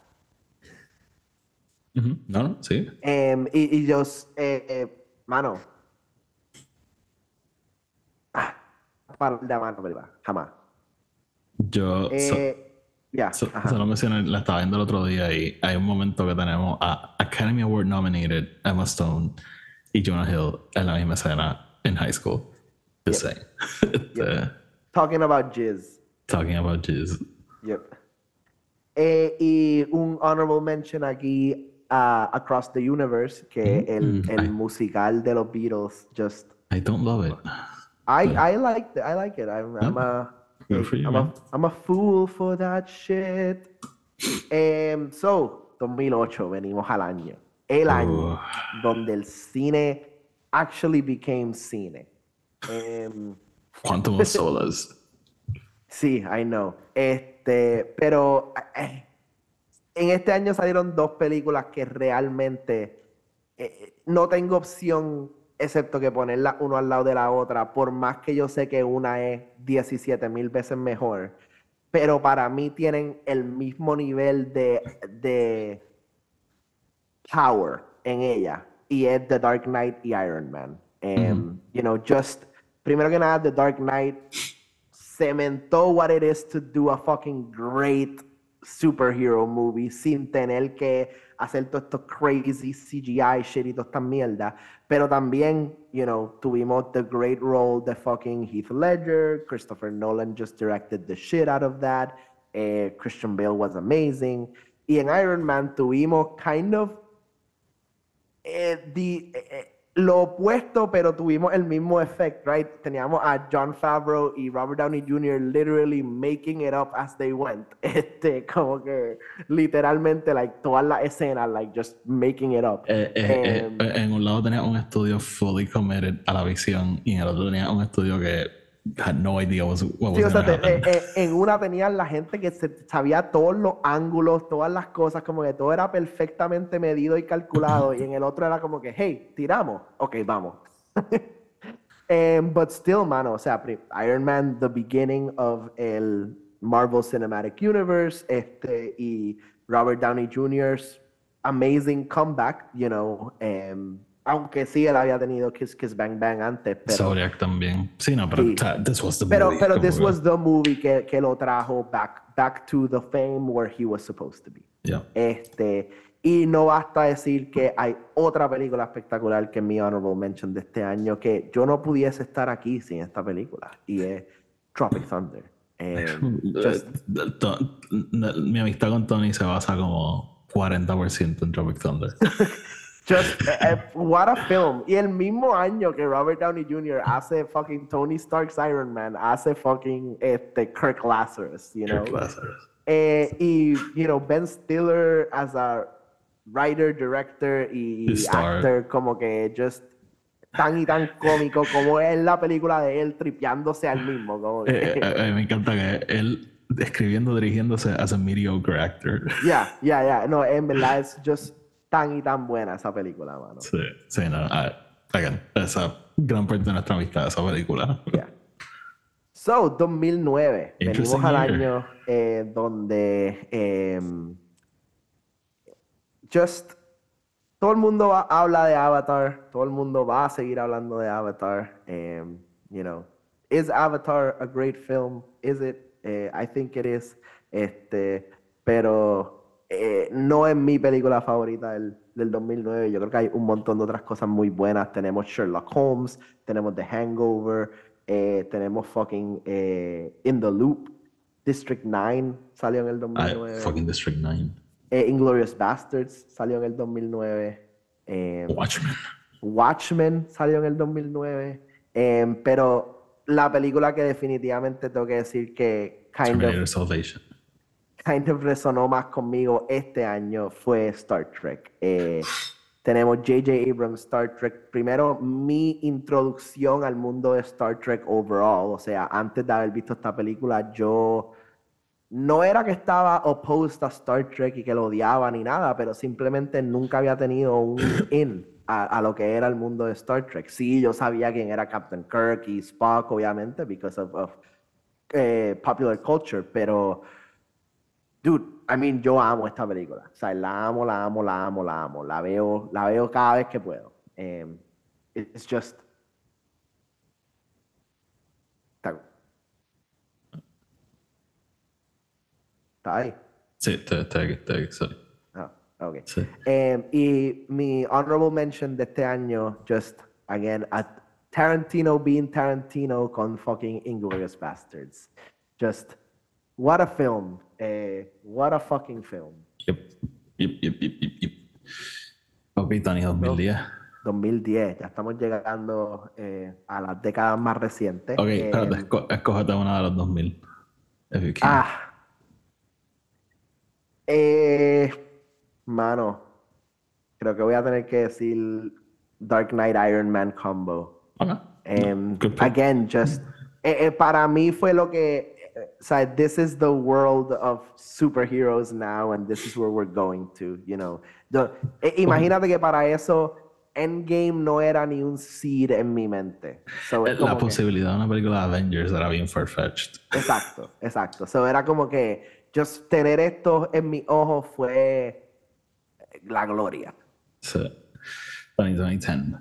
No, no, sí. Em, y, y yo, eh, eh, mano. Ah, para de mano, ¿verdad? Jamás. Yo so- Ya, so- ajá. solo mencioné, la estaba viendo el otro día y hay un momento que tenemos a Academy Award nominated Emma Stone y Jonah Hill en la misma escena en high school. Just saying. Este, Talking about jizz. Talking about jizz. Yep. Eh, y un honorable mention aquí a Across the Universe, que el, Mm, el ay. musical de los Beatles, just I don't love it. I I like it. I like it. I'm, I'm a Good for you, I'm man. a I'm a fool for that shit. Em, so 2008 venimos al año, el año Oh. donde el cine actually became cine. Em, Quantum of Solace. Sí, I know. Este, pero eh, en este año salieron dos películas que realmente eh, no tengo opción excepto que ponerlas uno al lado de la otra, por más que yo sé que una es 17 mil veces mejor, pero para mí tienen el mismo nivel de, de power en ella, y es The Dark Knight y Iron Man. Em, You know, just, primero que nada, The Dark Knight cementó what it is to do a fucking great superhero movie sin tener que hacer todo esto crazy CGI shit y toda esta mierda. Pero también, you know, tuvimos the great role de fucking Heath Ledger. Christopher Nolan just directed the shit out of that. Eh, Christian Bale was amazing. Y en Iron Man tuvimos kind of eh, the, eh, lo opuesto, pero tuvimos el mismo efecto, right? Teníamos a John Favreau y Robert Downey Jr. literally making it up as they went. Este, como que literalmente, like, todas las escenas, like, just making it up. Eh, eh, Em, eh, en un lado tenía un estudio fully committed a la visión y en el otro tenía un estudio que had no idea what was, what Sí, was o sea, te- eh, eh, en una tenían la gente que se- sabía todos los ángulos, todas las cosas, como que todo era perfectamente medido y calculado, y en el otro era como que, hey, tiramos, ok, vamos. Em, but still, mano, o sea, Iron Man, the beginning of el Marvel Cinematic Universe, este, y Robert Downey Jr.'s amazing comeback, you know, em, aunque sí él había tenido Kiss Kiss Bang Bang antes, pero... Zodiac también. Sí, no, pero Sí. this was the Pero, movie. pero this was the movie que, que lo trajo back, back to the fame where he was supposed to be. Yeah. Este, y no basta decir que hay otra película espectacular que es mi honorable mention de este año que yo no pudiese estar aquí sin esta película y es Tropic Thunder. Eh, just- Eh, Mi amistad con Tony se basa como 40% en Tropic Thunder. Just, eh, eh, what a film. Y el mismo año que Robert Downey Jr. hace fucking Tony Stark's Iron Man, hace fucking este, Kirk Lazarus, you know. Kirk Lazarus. Eh, y, you know, Ben Stiller as a writer, director y actor, como que just tan y tan cómico como es la película de él tripeándose al mismo. Como que, Eh, me encanta que él escribiendo, dirigiéndose as a mediocre actor. Ya, ya, ya. No, en verdad es just tan y tan buena esa película, mano. Sí, sí, no. ah, again, esa gran parte de nuestra amistad, esa película. Yeah. So, 2009. Venimos al año eh, donde em, just todo el mundo va- habla de Avatar, todo el mundo va a seguir hablando de Avatar. em, you know, is Avatar a great film? Is it? Eh, I think it is. Este, pero eh, no es mi película favorita del, del 2009. Yo creo que hay un montón de otras cosas muy buenas. Tenemos Sherlock Holmes, tenemos The Hangover, eh, tenemos fucking eh, In the Loop, District 9 salió en el Ah, 2009. fucking District 9. Eh, Inglorious Bastards salió en el 2009. eh, Watchmen. Watchmen salió en el 2009. eh, pero la película que definitivamente tengo que decir que kind Terminator of, Salvation. Kind of resonó más conmigo este año fue Star Trek. Eh, tenemos J.J. Abrams Star Trek. Primero, mi introducción al mundo de Star Trek overall. O sea, antes de haber visto esta película, yo no era que estaba opposed a Star Trek y que lo odiaba ni nada, pero simplemente nunca había tenido un in a, a lo que era el mundo de Star Trek. Sí, yo sabía quién era Captain Kirk y Spock, obviamente, because of, of, eh, popular culture, pero, dude, I mean, yo amo esta película. O sea, la amo, la amo, la amo, la amo. La veo, la veo cada vez que puedo. Em, it's just... Está- ¿Está ahí? Sí, estoy, estoy aquí, estoy aquí, sorry. Ah, ok. Sí. Em, y mi honorable mention de este año, just again, at Tarantino being Tarantino con fucking Inglorious Bastards. Just, what a film. Eh, what a fucking film. Yep. Yep, yep, yep, yep. Ok, Tony, 2010. 2010, ya estamos llegando eh, a las décadas más recientes. Ok, Em, espérate, esco- escógete una de los 2000. If you can. Ah. Eh, mano, creo que voy a tener que decir Dark Knight Iron Man combo. Ok. Um, again, just eh, eh, para mí fue lo que, o sea, this is the world of superheroes now, and this is where we're going to, you know. Yo- eh, imagínate que para eso Endgame no era ni un seed en mi mente. So, es Eh, La como que- posibilidad de una película de Avengers era bien far-fetched. Exacto, exacto. So, era como que just tener esto en mis ojos fue la gloria. Tony, 2010.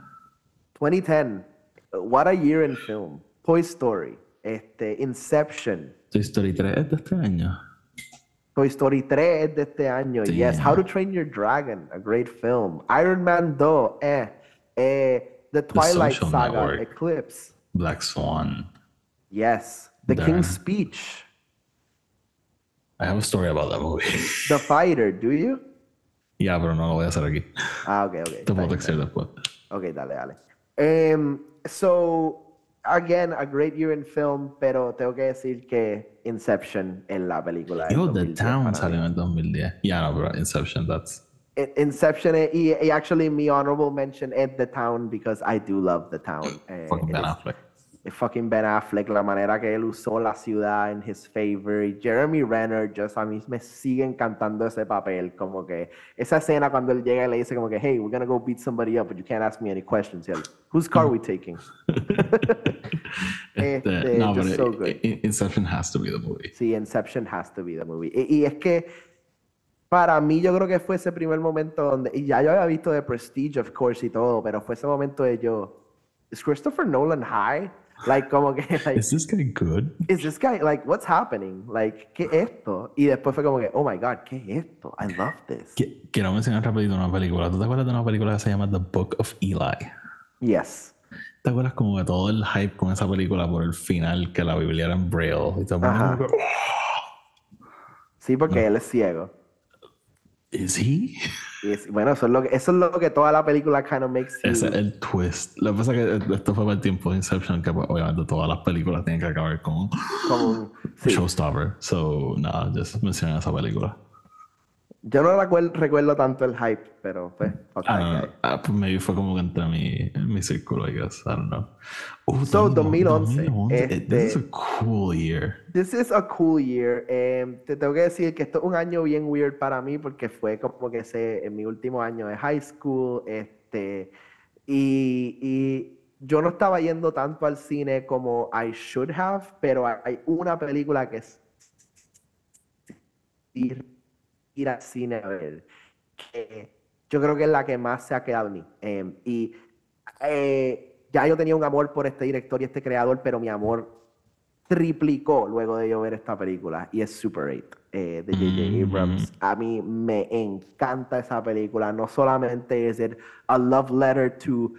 2010, what a year in film. Toy Story. Este, Inception. Toy Story 3 es de este año. Toy Story 3 es de este año. Yes. Damn. How to Train Your Dragon, a great film. Iron Man 2, eh. eh The Twilight Social Saga, Network. Eclipse. Black Swan. Yes. The Darn. King's Speech. I have a story about that movie. The Fighter, do you? ya, pero no lo voy a hacer aquí. Ah, ok, ok. Te puedo textear después. Ok, dale, dale. Um, so, again, a great year in film, pero tengo que decir que Inception en la película. Yo, The Town salió en 2010. Ya, no, pero Inception, that's... Inception, eh, y, y actually, mi honorable mention es The Town because I do love The Town. Eh, Fucking Ben Affleck. Es fucking Ben Affleck, la manera que él usó la ciudad en his favor. Y Jeremy Renner, just a mí me sigue encantando ese papel. Como que esa escena cuando él llega y le dice como que, hey, we're gonna go beat somebody up, but you can't ask me any questions. Y él, whose car are we taking? Este, Este, no, just so good. Inception has to be the movie. Sí, Inception has to be the movie. Y, y es que para mí yo creo que fue ese primer momento donde, y ya yo había visto The Prestige, of course, y todo, pero fue ese momento de yo, ¿is Christopher Nolan high? Like, como que, like, Is this guy good? is this guy, like, what's happening? Like, ¿qué es esto? Y después fue como que, oh my God, ¿qué es esto? I love this. Qui- Quiero mencionar rapidito una película. ¿Tú te acuerdas de una película que se llama The Book of Eli? Yes. ¿Te acuerdas como de todo el hype con esa película por el final que la Biblia era en Braille? Y que, "Oh, Sí, porque él es ciego. ¿Is he? Y es- bueno, eso es, lo que, eso es lo que toda la película kind of makes. Ese es el twist. Lo que pasa es que esto fue para el tiempo de Inception, que pues, obviamente todas las películas tienen que acabar con un- sí. showstopper. So, nada, just mencioné esa película. Yo no recuerdo, recuerdo tanto el hype, pero pues, Ah, guy. Ah, pues maybe fue como que entre mi, mi círculo, I guess. I don't know. Oh, So, 2011. 2011, This is este- a cool year. This is a cool year. Eh, te tengo que decir que esto es un año bien weird para mí porque fue como que ese, en mi último año de high school. Este, y, y yo no estaba yendo tanto al cine como I should have, pero hay- hay una película que es ir, al cine a ver, que yo creo que es la que más se ha quedado en mí. Eh, y eh, ya yo tenía un amor por este director y este creador, pero mi amor triplicó luego de yo ver esta película y es Super 8 eh, de J.J. Abrams. A mí me encanta esa película. No solamente es it a love letter to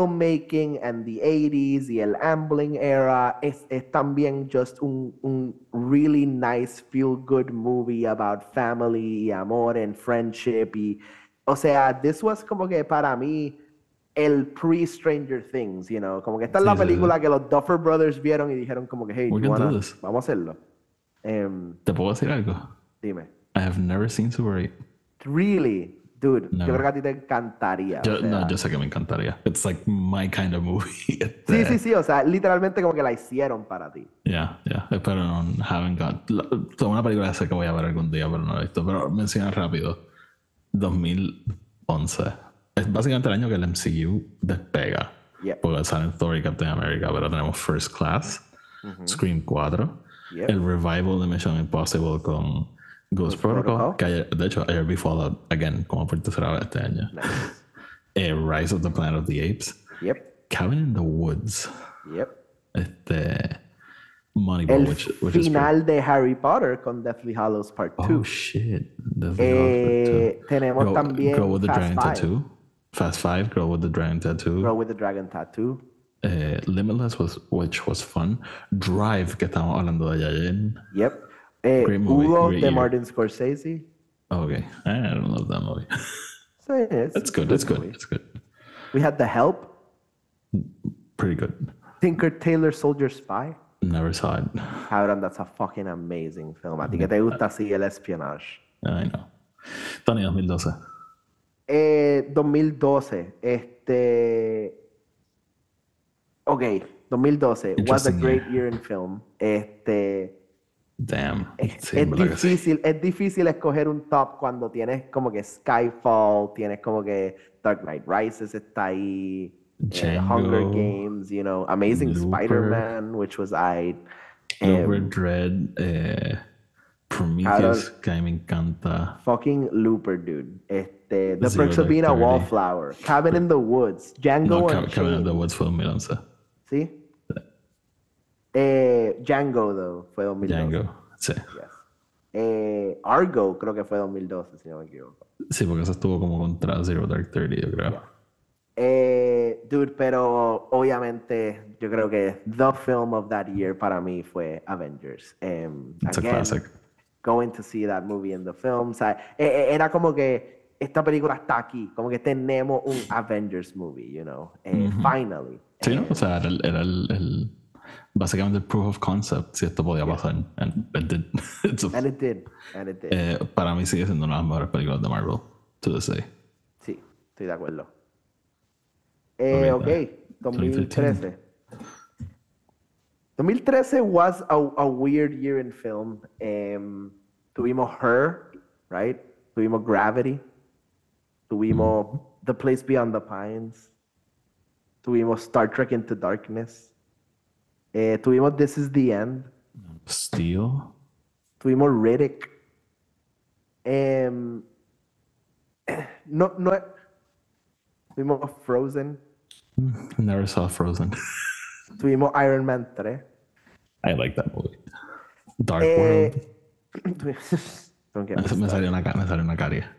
filmmaking and the 80s y el Ambling era, es, es también just un, un really nice feel good movie about family y amor and friendship y o sea, this was como que para mí el pre-Stranger Things, you know, como que esta es la sí, sí. película que los Duffer Brothers vieron y dijeron como que, hey, wanna- vamos a hacerlo. Em, ¿Te puedo decir algo? dime. I have never seen Super 8. Really, dude, No. yo creo que a ti te encantaría. Yo, o sea. no, yo sé que me encantaría. It's like my kind of movie. Este, Sí, sí, sí, o sea, literalmente como que la hicieron para ti. Yeah, yeah. Pero no, haven't got. la- una película sé que voy a ver algún día, pero no la he visto. Pero menciona rápido. 2011. Es básicamente el año que el MCU despega. Yep. Porque salen Thor y Captain America, pero tenemos First Class, Scream 4, Yep. el revival de Mission Impossible con Ghost, Protocol, Protocol. que ayer- de hecho ayer vi Fallout again, como por tercera vez este año. Nice. Eh, Rise of the Planet of the Apes, Yep, Cabin in the Woods, yep. este Moneyball, El which, which is final de Harry Potter con Deathly Hallows Part 2. Oh shit. That's the Eh, Girl- tenemos Girl- también Girl with the Fast Dragon Five. Tattoo. Fast Five, Girl with the Dragon Tattoo. Girl with the Dragon Tattoo. Eh, Limitless, was, which was fun. Drive, que estamos hablando de ayer. Yep. Eh, Great movie, Hugo great de year. Martin Scorsese. Okay, I don't love that movie. So is. It's good. a It's good. It's good. We had The Help. Pretty good. Tinker Tailor Soldier Spy. Never saw it. Cabrón, that's a fucking amazing film. A ti que te gusta así el espionage. I know. Tony 2012. Eh, 2012. Este. Ok, 2012. Was a great year. year in film. Este. Damn. Sí, es sí. difícil, es difícil escoger un top cuando tienes como que Skyfall, tienes como que Dark Knight Rises está ahí, eh, Hunger Games, you know, Amazing Looper. Spider-Man, which was I. Over Dread. Eh, Prometheus, que a mí me encanta. Fucking Looper, dude. Este, The Zero Perks of Being a. Wallflower, Cabin in the Woods, Django No, Cabin in the Unchained. Woods fue 2011. ¿Sí? Eh, Django, though, fue 2012. Django. Sí. Yes. Eh, Argo, creo que fue 2012, si no me equivoco. Sí, porque eso estuvo como contra Zero Dark Thirty, yo creo. Eh, dude, pero obviamente yo creo que the film of that year para mí fue Avengers. Um, It's a classic. going to see that movie in the film. O sea, e- e- era como que esta película está aquí, como que tenemos un Avengers movie, you know, eh, finally. Sí, ¿no? Eh, O sea, era, el, era el, el- básicamente proof of concept si esto podía pasar. And it did. It's a- and it did, and it did. eh, para mí sigue siendo una de las mejores películas de Marvel, to this day. Sí, estoy de acuerdo. Eh, ok, Ahorita, 2013. 2013 was a, a weird year in film. Em, tuvimos Her, right? Tuvimos Gravity. Tuvimos The Place Beyond the Pines. Tuvimos Star Trek Into Darkness. Eh, tuvimos This Is the End. Steel. Tuvimos Riddick. Em, no, no. Tuvimos Frozen. Never saw Frozen. Tuvimos Iron Man 3. I like that movie. Dark Eh, World. me salió una, me salió una caria.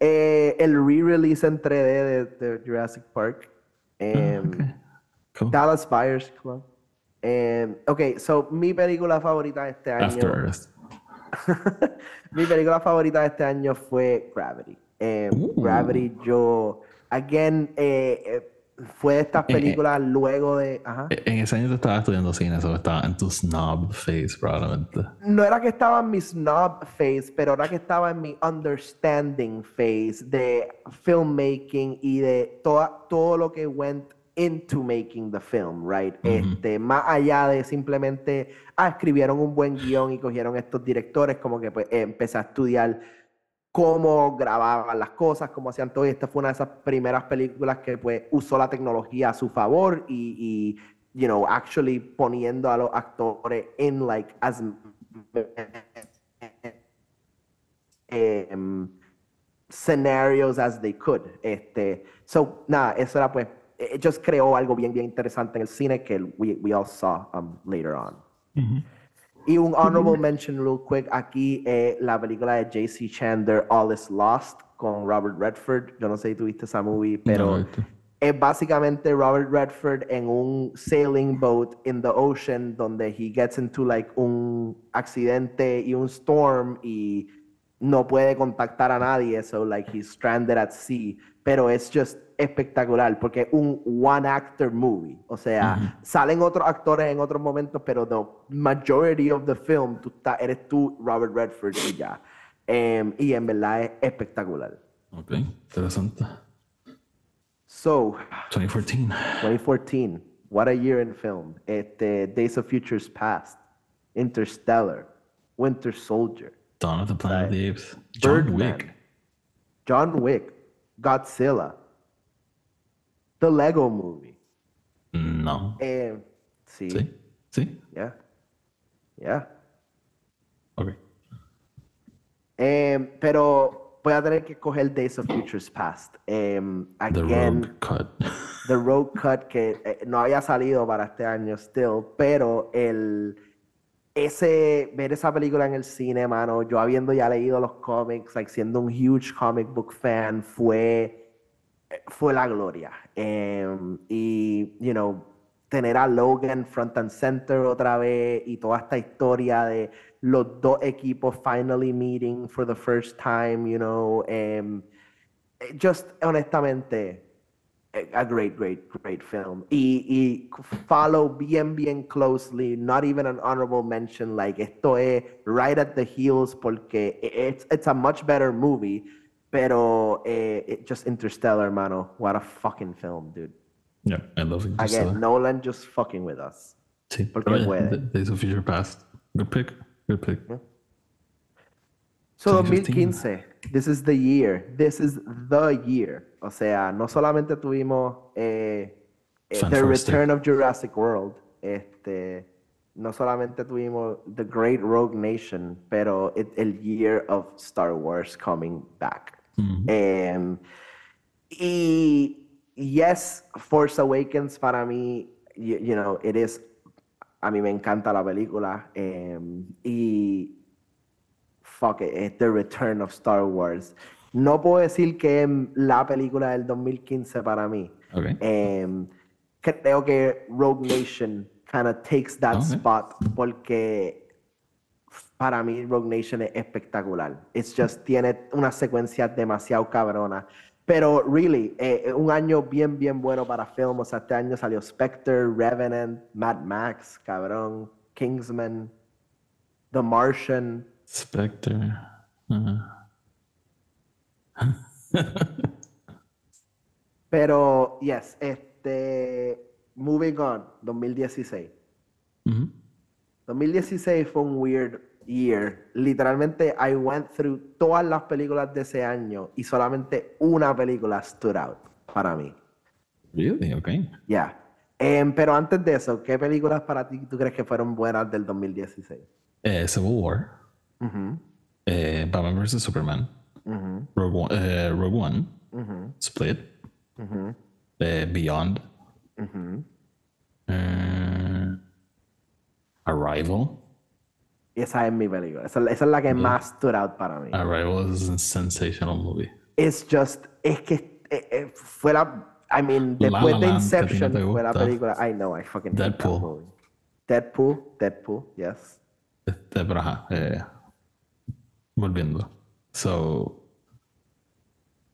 Eh, el re-release en 3D de, de Jurassic Park. Em, Okay. Cool. Dallas Buyers Club. Em, ok, so mi película favorita de este año. After Earth. mi película favorita de este año fue Gravity. Ooh. Gravity, yo. Again, eh, eh, fue de estas Eh, eh. películas luego de. Ajá. En ese año te estaba estudiando cine, eso estaba en tu snob face, probablemente. no era que estaba en mi snob phase, pero era que estaba en mi understanding phase de filmmaking y de toda, todo lo que went into making the film, right? este, más allá de simplemente, ah, escribieron un buen guion y cogieron estos directores, como que pues, eh, empecé a estudiar cómo grababan las cosas, cómo hacían todo. Y esta fue una de esas primeras películas que pues usó la tecnología a su favor y, y you know, actually poniendo a los actores en like as em, scenarios as they could. Este, so, nada, eso era pues, eh, just creó algo bien, bien interesante en el cine que we, we all saw um, later on. Y un honorable mention real quick aquí, eh, la película de J.C. Chandler, All is Lost, con Robert Redford. Yo no sé si tuviste esa movie, pero No, es básicamente Robert Redford en un sailing boat in the ocean donde he gets into like un accidente y un storm y no puede contactar a nadie, so like he's stranded at sea, pero es just espectacular porque es un one actor movie, o sea, salen otros actores en otros momentos, pero the majority of the film tú está- eres tú Robert Redford y ya. Em, y en verdad es espectacular. Ok, interesante. So, 2014. 2014. What a year in film. Este, Days of Futures Past, Interstellar, Winter Soldier, Dawn of the Planet of the Apes. John Birdman, Wick. John Wick, Godzilla, The Lego Movie. No. Eh, sí, ¿Sí? ¿Sí? yeah, yeah. Ok. Eh, pero voy a tener que coger Days of Futures Past. Em, The Rogue Cut. The Road Cut que eh, no había salido para este año still, pero el ese ver esa película en el cine, mano, yo habiendo ya leído los cómics, like siendo un huge comic book fan, fue eh, fue la gloria. Em, y you know, tener a Logan front and center otra vez y toda esta historia de los dos equipos finally meeting for the first time, you know, em, just honestamente eh, a great, great, great film. Y, y follow bien, bien closely, not even an honorable mention, like esto es right at the heels porque it's, it's a much better movie, pero eh, it just Interstellar, hermano. What a fucking film, dude. Yeah, I love it. Again, Nolan just fucking with us. Sí, porque yeah, puede. Days of Future Past. Good pick. Good pick. So 2015. 2015, this is the year, this is the year. O sea, no solamente tuvimos eh, eh, The Return of Jurassic World, este, no solamente tuvimos The Great Rogue Nation, pero el year of Star Wars coming back. Em, y yes, Force Awakens para mí, you, you know, it is A mí me encanta la película. em, y. Fuck it, es The Return of Star Wars. No puedo decir que es la película del 2015 para mí. Ok. Em, creo que Rogue Nation kind of takes that spot porque para mí Rogue Nation es espectacular. It's just tiene una secuencia demasiado cabrona. Pero really, eh, un año bien, bien bueno para film. O sea, este año salió Spectre, Revenant, Mad Max, cabrón, Kingsman, The Martian. Spectre. Pero, yes, este, moving on, 2016. Ujú. 2016 fue un weird year. Literalmente, I went through todas las películas de ese año y solamente una película stood out para mí. Really? Ok. Ya. Em, pero antes de eso, ¿qué películas para ti tú crees que fueron buenas del 2016? Eh, Civil War. Ujú, Eh, Batman vs. Superman. ujú, Rogue One. eh, Rogue One, ujú, Split. ujú, eh, Beyond. Arrival. Esa es mi película. Esa, esa es la que más stood out para mí. Arrival is a sensational movie. It's just, es que eh, eh, fue la, I mean, después La de no Inception fue la película, I know, I fucking hate that Deadpool. movie. Deadpool, Deadpool, yes. Este, pero ajá, eh, volviendo. So,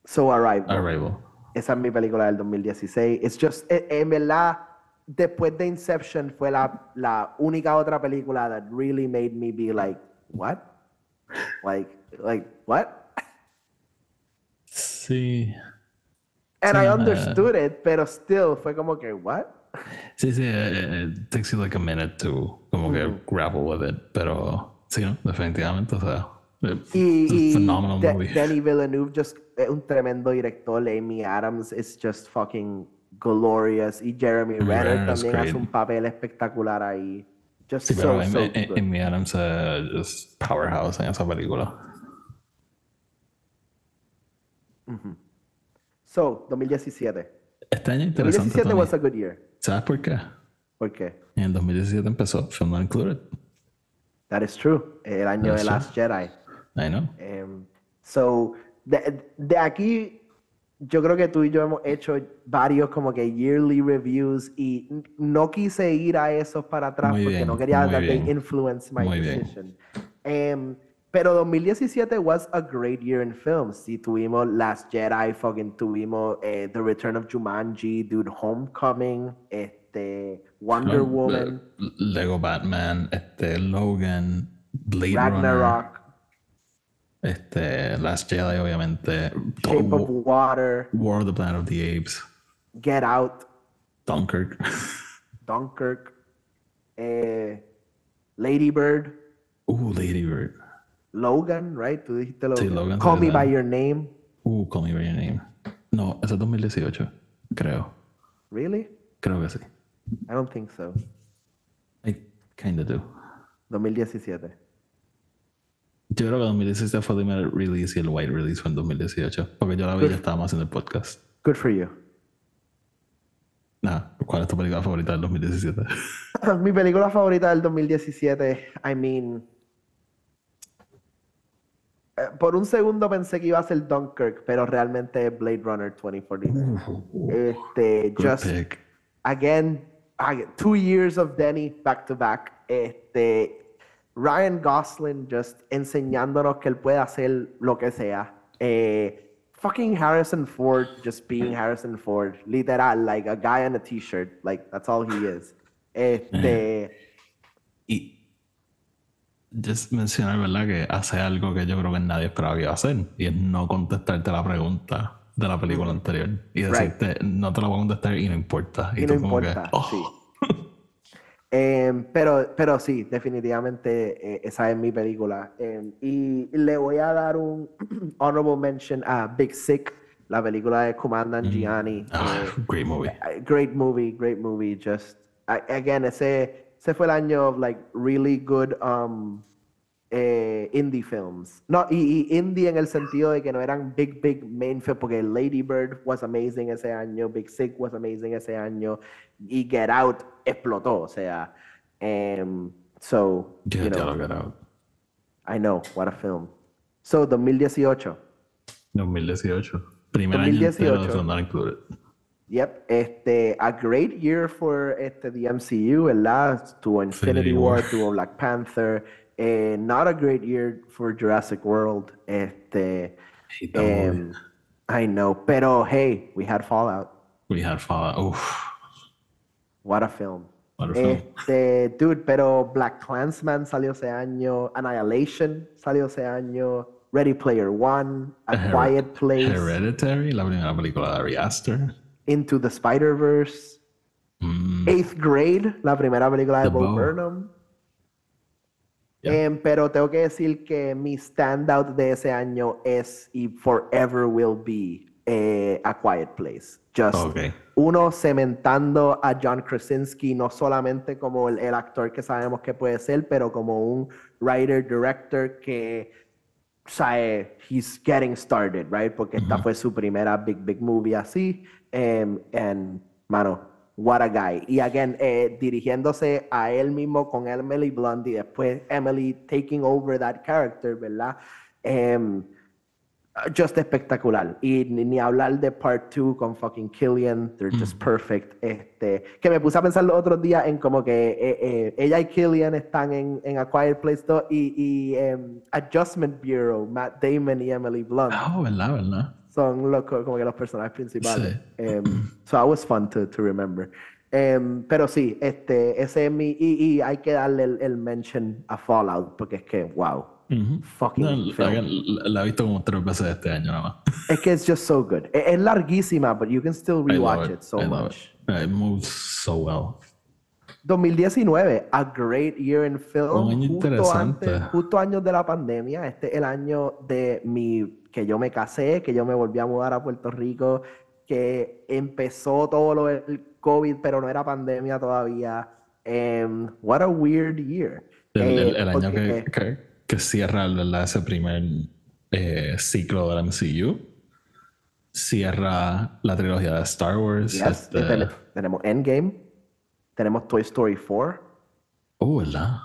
So Arrival. Arrival. Esa es mi película del 2016. It's just, eh, en verdad, después de Inception fue la, la única otra película that really made me be like, what? Like, like, what? Sí. And Sí, I eh. understood it, pero still fue como que, what? Sí, sí, eh, it takes you like a minute to como que grapple with it, pero sí, ¿no? definitivamente, o sea, eh, Y, y phenomenal De- movie. Denis Villeneuve just es un tremendo director. Amy Adams is just fucking glorious. Y Jeremy Renner Renner's también hace un papel espectacular ahí. Just Sí, so, pero so Amy- Adams eh, es powerhouse en esa película. So, 2017. Este año interesante, 2017 Tony. was a good year. ¿Sabes por qué? ¿Por qué? En el 2017 empezó Film Not Included. That is true. El año de Last Jedi. I know. Em, so, de, de aquí, yo creo que tú y yo hemos hecho varios como que yearly reviews y no quise ir a esos para atrás Muy porque bien, no quería that they bien. influence my Muy decision. Em, pero 2017 was a great year in films. Sí, tuvimos Last Jedi, fucking tuvimos eh, The Return of Jumanji, Dude, Homecoming, este, Wonder Lo- Woman, Le- Lego Batman, este, Logan, Blade Runner, Ragnarok, este, Last Jedi, obviamente, Shape of Water, War of the Planet of the Apes, Get Out. Dunkirk. Dunkirk, eh, Lady Bird, Uh, Lady Bird. Logan, right? Tú dijiste Logan. Sí, Logan, Call Me. By Your Name. Uh, Call Me By Your Name. No, ese es 2018, creo. Really? Creo que sí. I don't think so. I kinda do. 2017. Yo creo que 2017 fue el primer release y el white release fue en 2018. Porque yo la vi ya estábamos haciendo el podcast. Good for you. Nada, ¿cuál es tu película favorita del 2017? Mi película favorita del 2017, I mean. eh, Por un segundo pensé que iba a ser Dunkirk, pero realmente Blade Runner 2049. Este, Good just pick. again, two years of Denny back to back. Este, Ryan Gosling just enseñándonos que él puede hacer lo que sea. Eh, fucking Harrison Ford just being Harrison Ford. Literal, like a guy in a t-shirt. Like, that's all he is. Este, Y just mencionar, ¿verdad? Que hace algo que yo creo que nadie esperaba que iba a hacer. Y es no contestarte la pregunta de la película anterior. Y decirte, no te la voy a contestar y no importa. Y, y tú no como importa, que, oh, sí. Em, pero, pero sí, definitivamente eh, esa es mi película. Em, y le voy a dar un honorable mention a Big Sick, la película de Commandant Gianni. ah, Eh, great movie. Uh, great movie, great movie. Just I, again, ese, ese fue el año of like really good um, eh, indie films. No, y, y indie en el sentido de que no eran big, big main films, porque Lady Bird was amazing ese año, Big Sick was amazing ese año, y Get Out explotó. O sea, Um, so, Get you know, get out. I know, what a film. So, 2018. 2018. Primer año entero 2018. not included. Yep, este, a great year for este, the MCU, ¿verdad? Tuvo Infinity Infinity War, War. tuvo Black Panther. Eh, not a great year for Jurassic World. Este, Hate that I know, pero hey, we had Fallout. We had Fallout. Oof. What a film. What a film. Este, dude, pero Black Clansman salió ese año, Annihilation salió ese año, Ready Player One, A Her- Quiet Place, Hereditary, la primera película de Ari Aster. Into the Spider-Verse, Mm, Eighth Grade, la primera película de Bo. Burnham. Yeah. Em, pero tengo que decir que mi standout de ese año es y forever will be eh, A Quiet Place. Just uno cementando a John Krasinski no solamente como el, el actor que sabemos que puede ser, pero como un writer director que sabe he's getting started, right? Porque esta fue su primera big big movie así, em, and mano, what a guy. Y again, eh, dirigiéndose a él mismo con Emily Blunt y después Emily taking over that character, ¿verdad? Em, just espectacular. Y ni, ni hablar de Part 2 con fucking Killian, they're just perfect. Este, que me puse a pensar los otros días en como que eh, eh, ella y Killian están en, en A Quiet Place 2 y, y em, Adjustment Bureau, Matt Damon y Emily Blunt Ah, verdad, verdad. Son los, co- como que los personajes principales. Sí. Em, so that was fun to, to remember. Em, pero sí, este, ese es mi. Y, y hay que darle el, el mention a Fallout, porque es que, wow. Ujú. Fucking No, la, la- la he visto como tres veces este año nada más. Es que it's just so good. Es, es larguísima, but you can still rewatch it, so I much. It. It moves so well. 2019, a great year in film. Un año justo interesante. antes- justo años de la pandemia. Este es el año de mi que yo me casé, que yo me volví a mudar a Puerto Rico, que empezó todo lo del COVID, pero no era pandemia todavía. Em, what a weird year. El, Eh, el- el año porque- que, que, que cierra ¿verdad? ese primer eh, ciclo del MCU. Cierra la trilogía de Star Wars. yes, este- ten- tenemos Endgame, tenemos Toy Story 4, Oh, ¿verdad?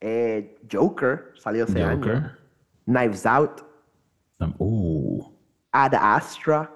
eh, Joker salió ese año, Joker. Knives Out, Oh, Ad Astra.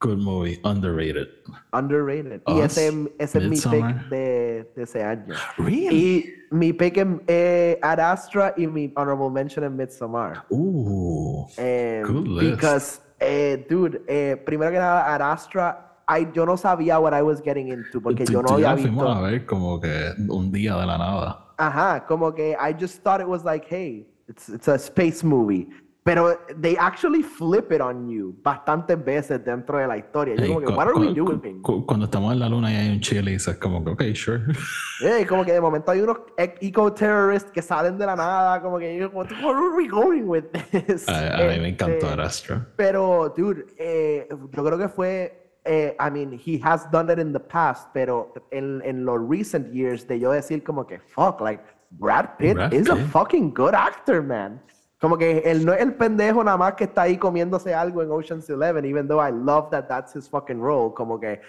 good movie. Underrated. Underrated. Y Us, ese, ese es mi pick de, de ese año. Really? Y mi pick en eh, Ad Astra y mi honorable mention en Midsommar. Ooh. Eh, Good list. Because, eh, dude, eh, primero que nada, Ad Astra, I, yo no sabía what I was getting into porque yo no y había fuimos a visto. ver como que un día de la nada. Ajá, como que I just thought it was like, hey, it's, it's a space movie. Pero they actually flip it on you bastantes veces dentro de la historia. Yo Hey, como que, what are we doing? cu- cuando estamos en la luna y hay un chile y dices como que, ok, sure. Como que de momento hay unos eco-terrorists que salen de la nada, como que yo, what, where are we going with this? a, a mí me encantó Este, el Astro. Pero, dude, eh, yo creo que fue, eh, I mean, he has done it in the past, pero en, en los recent years de yo decir como que, fuck, like, Brad Pitt Brad is a fucking good actor, man. Como que él no es el pendejo nada más que está ahí comiéndose algo en Ocean's Eleven, even though I love that that's his fucking role. Como que,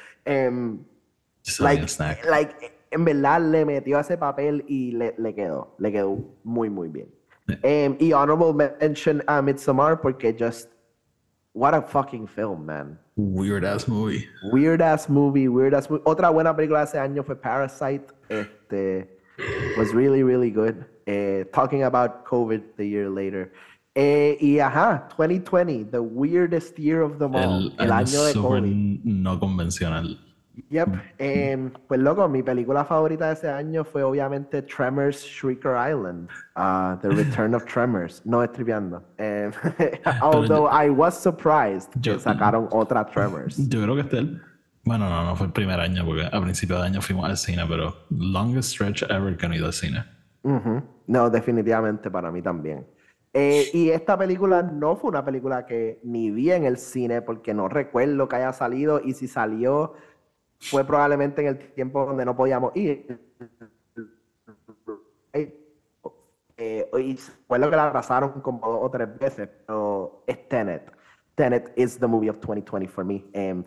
Just having like, like, en verdad le metió ese papel y le, le quedó, le quedó muy, muy bien. Em, y honorable mention a Midsommar porque just, what a fucking film, man. Weird ass movie. Weird ass movie, weird ass movie. Otra buena película de ese año fue Parasite. Este, was really, really good. Eh, talking about COVID the year later. Eh, y ajá, 2020, the weirdest year of them all. El, El, año de COVID. no convencional. Yep. em, pues loco, mi película favorita de ese año fue obviamente Tremors Shrieker Island. uh, the Return of Tremors. No estripeando. Although I was surprised Yo- que sacaron otra Tremors. Yo creo que este Bueno, no, no fue el primer año porque a principio de año fuimos al cine, pero longest stretch ever que no he ido al cine. Ujú. No, definitivamente para mí también. Eh, y esta película no fue una película que ni vi en el cine porque no recuerdo que haya salido y si salió fue probablemente en el tiempo donde no podíamos ir. Eh, y recuerdo que la abrazaron como dos o tres veces, pero es Tenet. Tenet is the movie of 2020 for me. Em,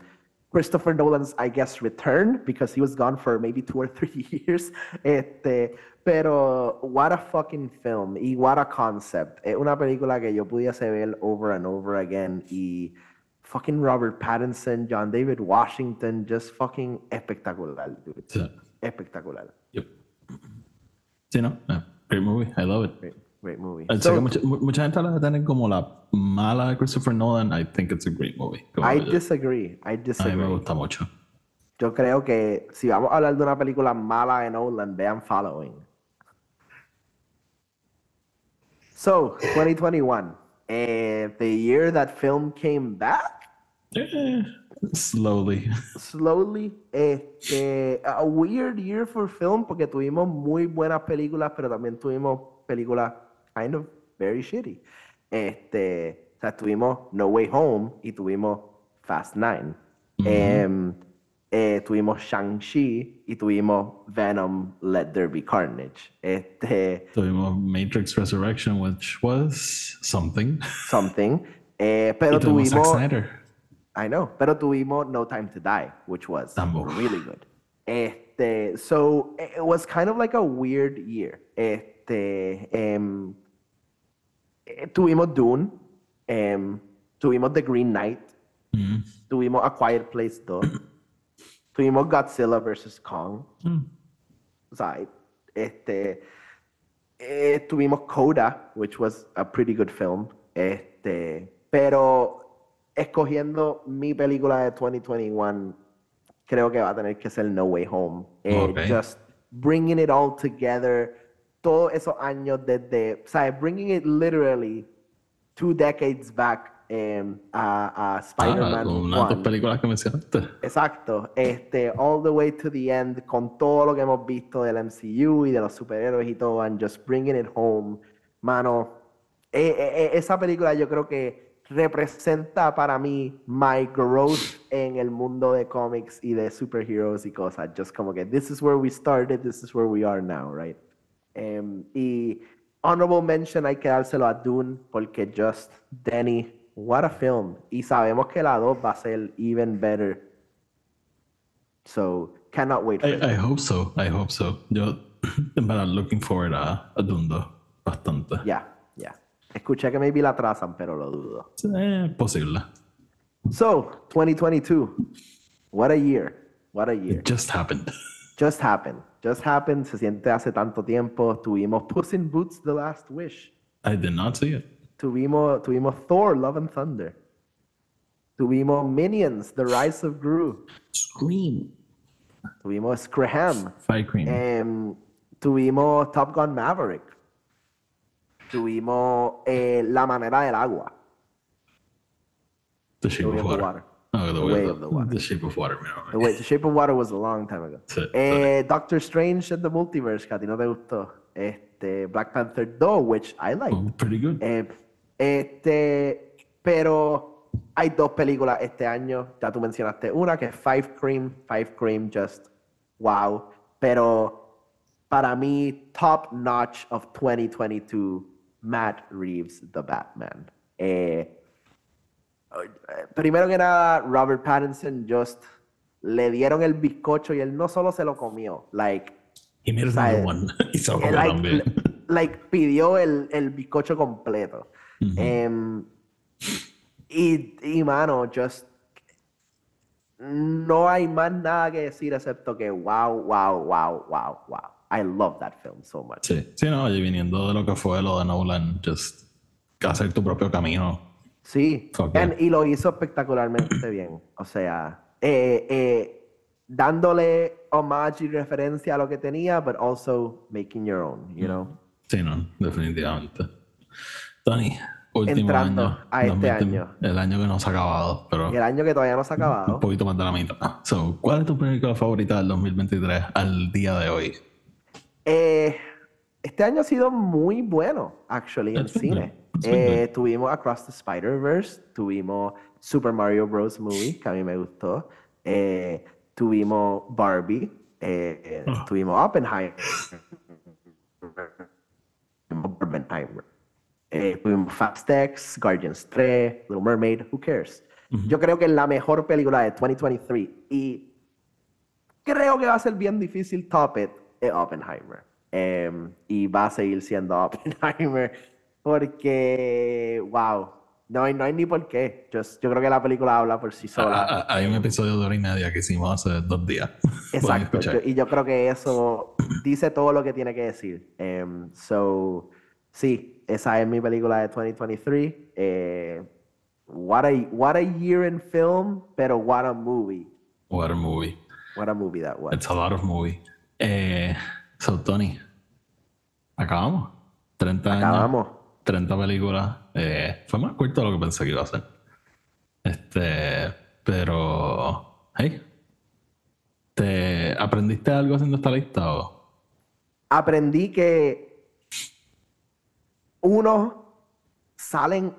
Christopher Nolan's, I guess, return because he was gone for maybe two or three years. Este, pero what a fucking film y what a concept. Es una película que yo pudiese ver over and over again y fucking Robert Pattinson, John David Washington, just fucking espectacular, dude. Sí. Espectacular. Yep. Sí, no. Eh, Great movie. I love it. Great, great movie. So, que mucha, mu- mucha gente la tiene como la mala de Christopher Nolan. I think it's a great movie. Como I yo- disagree. I a mí me disagree. gusta mucho. Yo creo que si vamos a hablar de una película mala de Nolan, vean Following. So, 2021. eh, the year that film came back slowly. slowly. Este, a weird year for film porque tuvimos muy buenas películas, pero también tuvimos películas kind of very shitty. Este, o sea, tuvimos No Way Home y tuvimos Fast Nine. Em, eh, tuvimos Shang-Chi y tuvimos Venom Let There Be Carnage. Este, Tuvimos Matrix Resurrection, which was something. something. Eh, pero y tuvimos Zack. Snyder. I know, pero tuvimos No Time to Die, which was Tambo. really good. Este, so it was kind of like a weird year. Este, em, eh, tuvimos Dune, em, tuvimos The Green Knight, Mm. tuvimos A Quiet Place 2, tuvimos Godzilla vs. Kong, Mm. o sea, este, eh, tuvimos Coda, which was a pretty good film, este, pero escogiendo mi película de 2021, creo que va a tener que ser No Way Home. Eh, Ok. Just bringing it all together, todos esos años desde, o sea, bringing it literally two decades back em, a, a Ah, Spider-Man 1. tus películas que mencionaste. Exacto, este, all the way to the end, con todo lo que hemos visto del MCU y de los superhéroes y todo, and just bringing it home, mano. eh, eh, esa película yo creo que representa para mí my growth en el mundo de cómics y de superheroes y cosas. Just como que this is where we started, this is where we are now, right? Em, y honorable mention hay que dárselo a Dune porque just Danny, what a film. Y sabemos que la 2 va a ser even better. So, cannot wait for it. I, I hope so. I hope so. Yo, en verdad, looking forward a, a Dundo bastante. Ya, ya. Escuché que maybe la trazan, pero lo dudo. Eh, posible. So, 2022. What a year. What a year. It just happened. Just happened. Just happened. Se siente hace tanto tiempo. Tuvimos Puss in Boots, The Last Wish. I did not see it. Tuvimos, tuvimos Thor, Love and Thunder. Tuvimos Minions, The Rise of Gru. Scream. Tuvimos Scram. Fight Cream. Em, tuvimos Top Gun Maverick. Tuvimos eh, La Manera del Agua. the Shape Way of of the Water. Water. Oh, the, The way, Way of of the, the Water. The Shape of Water. mira, The, Way- The Shape of Water was a long time ago. Sí, Eh, Doctor Strange and the Multiverse, que a ti no te gustó. Este, Black Panther 2, which I like. Oh, pretty good. Eh, este, pero hay dos películas este año. Ya tú mencionaste una que es Five Cream. Five Cream, just wow. Pero para mí, top notch of 2022, Matt Reeves, The Batman. Eh, primero que nada, Robert Pattinson just le dieron el bizcocho y él no solo se lo comió, like He made another one. like, también. le- like, pidió el, el bizcocho completo. Em, y, y, mano, just. No hay más nada que decir excepto que wow, wow, wow, wow, wow. I love that film so much. Sí, sí, no, y viniendo de lo que fue lo de Nolan, just hacer tu propio camino. Sí, yeah. y lo hizo espectacularmente bien. O sea, eh, eh, dándole homage y referencia a lo que tenía, but also making your own, you know. Sí, no, definitivamente. Tony, último Entrando año. a este 2020, año. El año que no se ha acabado, pero el año que todavía no se ha un acabado. poquito más de la mitad. So, ¿Cuál es tu película favorita del 2023 al día de hoy? Eh, este año ha sido muy bueno, actually, en cine. Eh, tuvimos Across the Spider-Verse, tuvimos Super Mario Bros. Movie, que a mí me gustó. Eh, tuvimos Barbie, eh, Ah. tuvimos Oppenheimer. Tuvimos Fast X, Guardians 3, Little Mermaid, who cares? Yo creo que es la mejor película de 2023. Y creo que va a ser bien difícil top it Oppenheimer. Em, y va a seguir siendo Oppenheimer. Porque, wow, no hay, no hay ni por qué. Yo, yo creo que la película habla por sí sola. Ah, ah, hay un episodio de hora y media que hicimos hace dos días. Exacto. y yo creo que eso dice todo lo que tiene que decir. Um, so, sí, esa es mi película de 2023. Eh, what, a, what a year in film, pero what a movie. What a movie. What a movie that was. It's a lot of movie. Eh, so, Tony, acabamos. 30 acabamos. años. 30 películas. Eh, fue más corto de lo que pensé que iba a ser. Este, pero, hey, ¿te aprendiste algo haciendo esta lista o? Aprendí que uno salen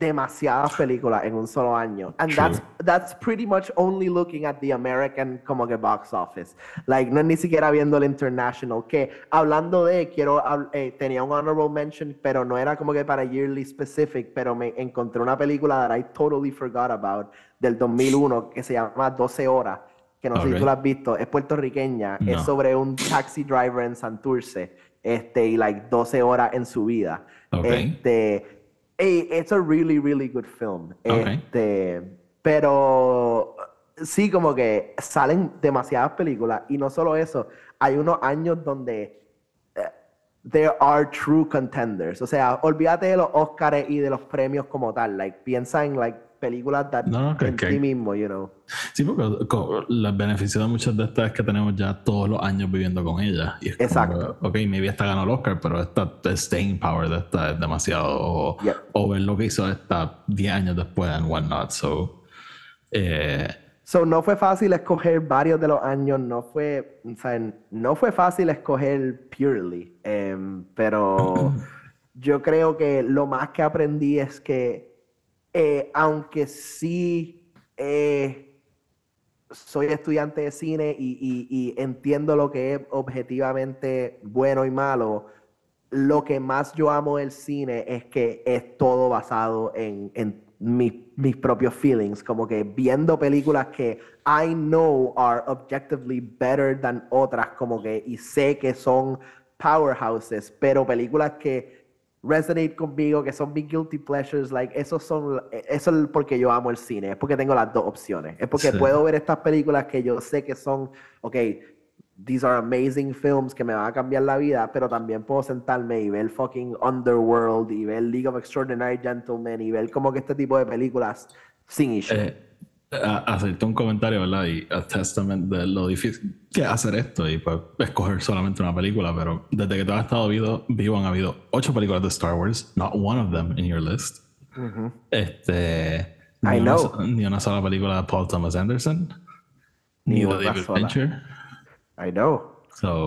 demasiadas películas en un solo año. And that's that's pretty much only looking at the American como que box office. Like no es ni siquiera viendo el international. Que hablando de quiero eh, tenía un honorable mention, pero no era como que para yearly specific, pero me encontré una película that I totally forgot about del 2001 que se llama 12 horas, que no sé si tú la has visto, es puertorriqueña, es sobre un taxi driver en Santurce, este y like 12 horas en su vida. Este it's a really, really good film. Este, pero sí, como que salen demasiadas películas y no solo eso, hay unos años donde eh, there are true contenders. O sea, olvídate de los Oscars y de los premios como tal. Like, piensa en like películas that no, en ti mismo, you know. Sí, porque el beneficio de muchas de estas es que tenemos ya todos los años viviendo con ellas. Y Exacto. Como, ok, maybe esta ganó el Oscar, pero esta staying power de esta es demasiado. O, ver lo que hizo esta 10 años después en whatnot. So, eh, so, no fue fácil escoger varios de los años, no fue, o sea, no fue fácil escoger purely, em, pero yo creo que lo más que aprendí es que eh, aunque sí eh, soy estudiante de cine y, entiendo lo que es objetivamente bueno y malo, lo que más yo amo del cine es que es todo basado en, mis propios feelings, como que viendo películas que I know are objectively better than otras, como que, y sé que son powerhouses, pero películas que resonate conmigo, que son mis guilty pleasures, like, esos son, eso es porque yo amo el cine, es porque tengo las dos opciones, es porque puedo ver estas películas que yo sé que son, ok, these are amazing films que me van a cambiar la vida, pero también puedo sentarme y ver fucking Underworld y ver League of Extraordinary Gentlemen y ver como que este tipo de películas sin issue. Eh, hacerte un comentario, ¿verdad? Y a testament de lo difícil que es hacer esto y pues escoger solamente una película, pero desde que tú has estado vivo, vivo han habido ocho películas de Star Wars, not one of them in your list. Este. Ni I una, know. Ni una sola película de Paul Thomas Anderson. Ni, de David Fincher. I know.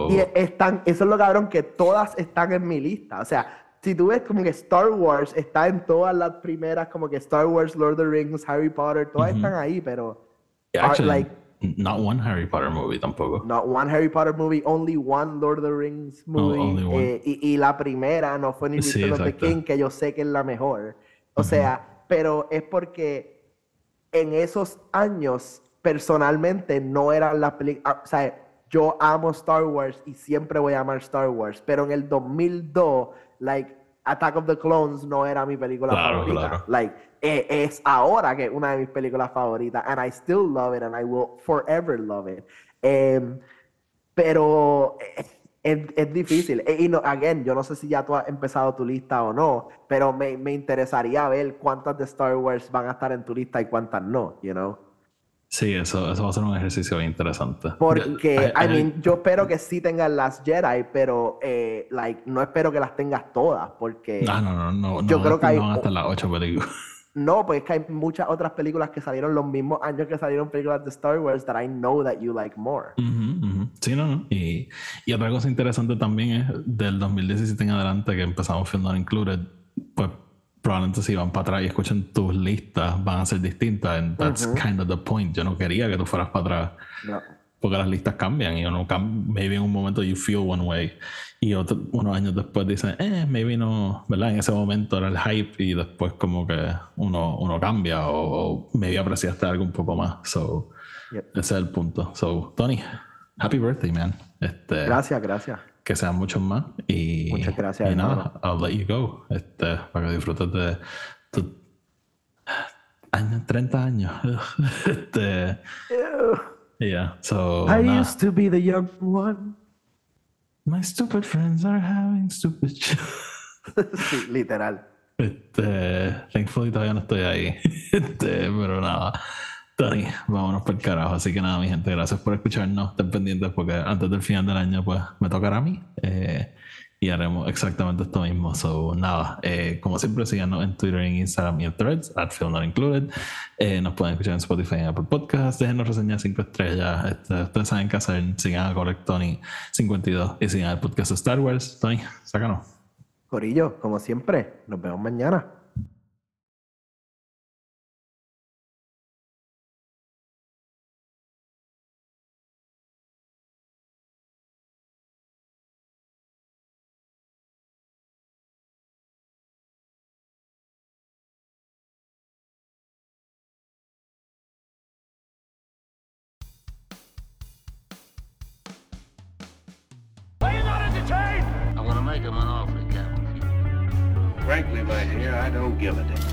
Y están, eso es lo cabrón que todas están en mi lista. O sea, si tú ves como que Star Wars está en todas las primeras, como que Star Wars, Lord of the Rings, Harry Potter, todas están ahí, pero. Actually, like, not one Harry Potter movie tampoco. Not one Harry Potter movie, only one Lord of the Rings movie. only one. Eh, y, y, la primera no fue ni Return of the King, que yo sé que es la mejor. O sea, pero es porque en esos años, personalmente, no eran las películas. O sea, yo amo Star Wars y siempre voy a amar Star Wars, pero en el 2002 like Attack of the Clones no era mi película favorita. Like e, es ahora que es una de mis películas favoritas and I still love it and I will forever love it. Em, pero es, es, difícil. E, y no, again, yo no sé si ya tú has empezado tu lista o no, pero me, me interesaría ver cuántas de Star Wars van a estar en tu lista y cuántas no, you know. Sí, eso, eso va a ser un ejercicio interesante. Porque, I, mean, yo espero que sí tengas las Jedi, pero, eh, like, no espero que las tengas todas, porque... Ah, no, no, no. Yo creo que hay... No hasta las ocho películas. No, pues es que hay muchas otras películas que salieron los mismos años que salieron películas de Star Wars that I know that you like more. Sí, no, no. Y, y, otra cosa interesante también es del 2017 en adelante que empezamos filmar Included, pues probablemente si van para atrás y escuchan tus listas van a ser distintas and that's kind of the point yo no quería que tú fueras para atrás porque las listas cambian y uno maybe en un momento you feel one way y otro, unos años después dicen, eh, maybe no, ¿verdad? En ese momento era el hype y después como que uno, uno cambia o, o maybe apreciaste algo un poco más. So, Yep. ese es el punto. So, Tony, happy birthday, man. Este, Gracias, gracias. Que sean muchos más y, Muchas gracias, y nada. I'll let you go. Este, para que disfrutes de tus años, 30 años. Este, yeah, so I used to be the young one. my stupid friends are having stupid sí, literal. este, thankfully todavía no estoy ahí. Este, pero nada Tony, vámonos por el carajo. Así que nada, mi gente, gracias por escucharnos. Estén pendientes porque antes del final del año, pues me tocará a mí. eh, y haremos exactamente esto mismo. So, nada, eh, como siempre, síganos en Twitter, en Instagram y en Threads, at Film Not Included. Eh, nos pueden escuchar en Spotify y en Apple Podcasts. Déjenos reseñas 5 estrellas. Este, ustedes saben qué hacer. Sigan a Correct Tony 52 y sigan el podcast de Star Wars. Tony, sácanos. Corillo, como siempre, nos vemos mañana. Dear, I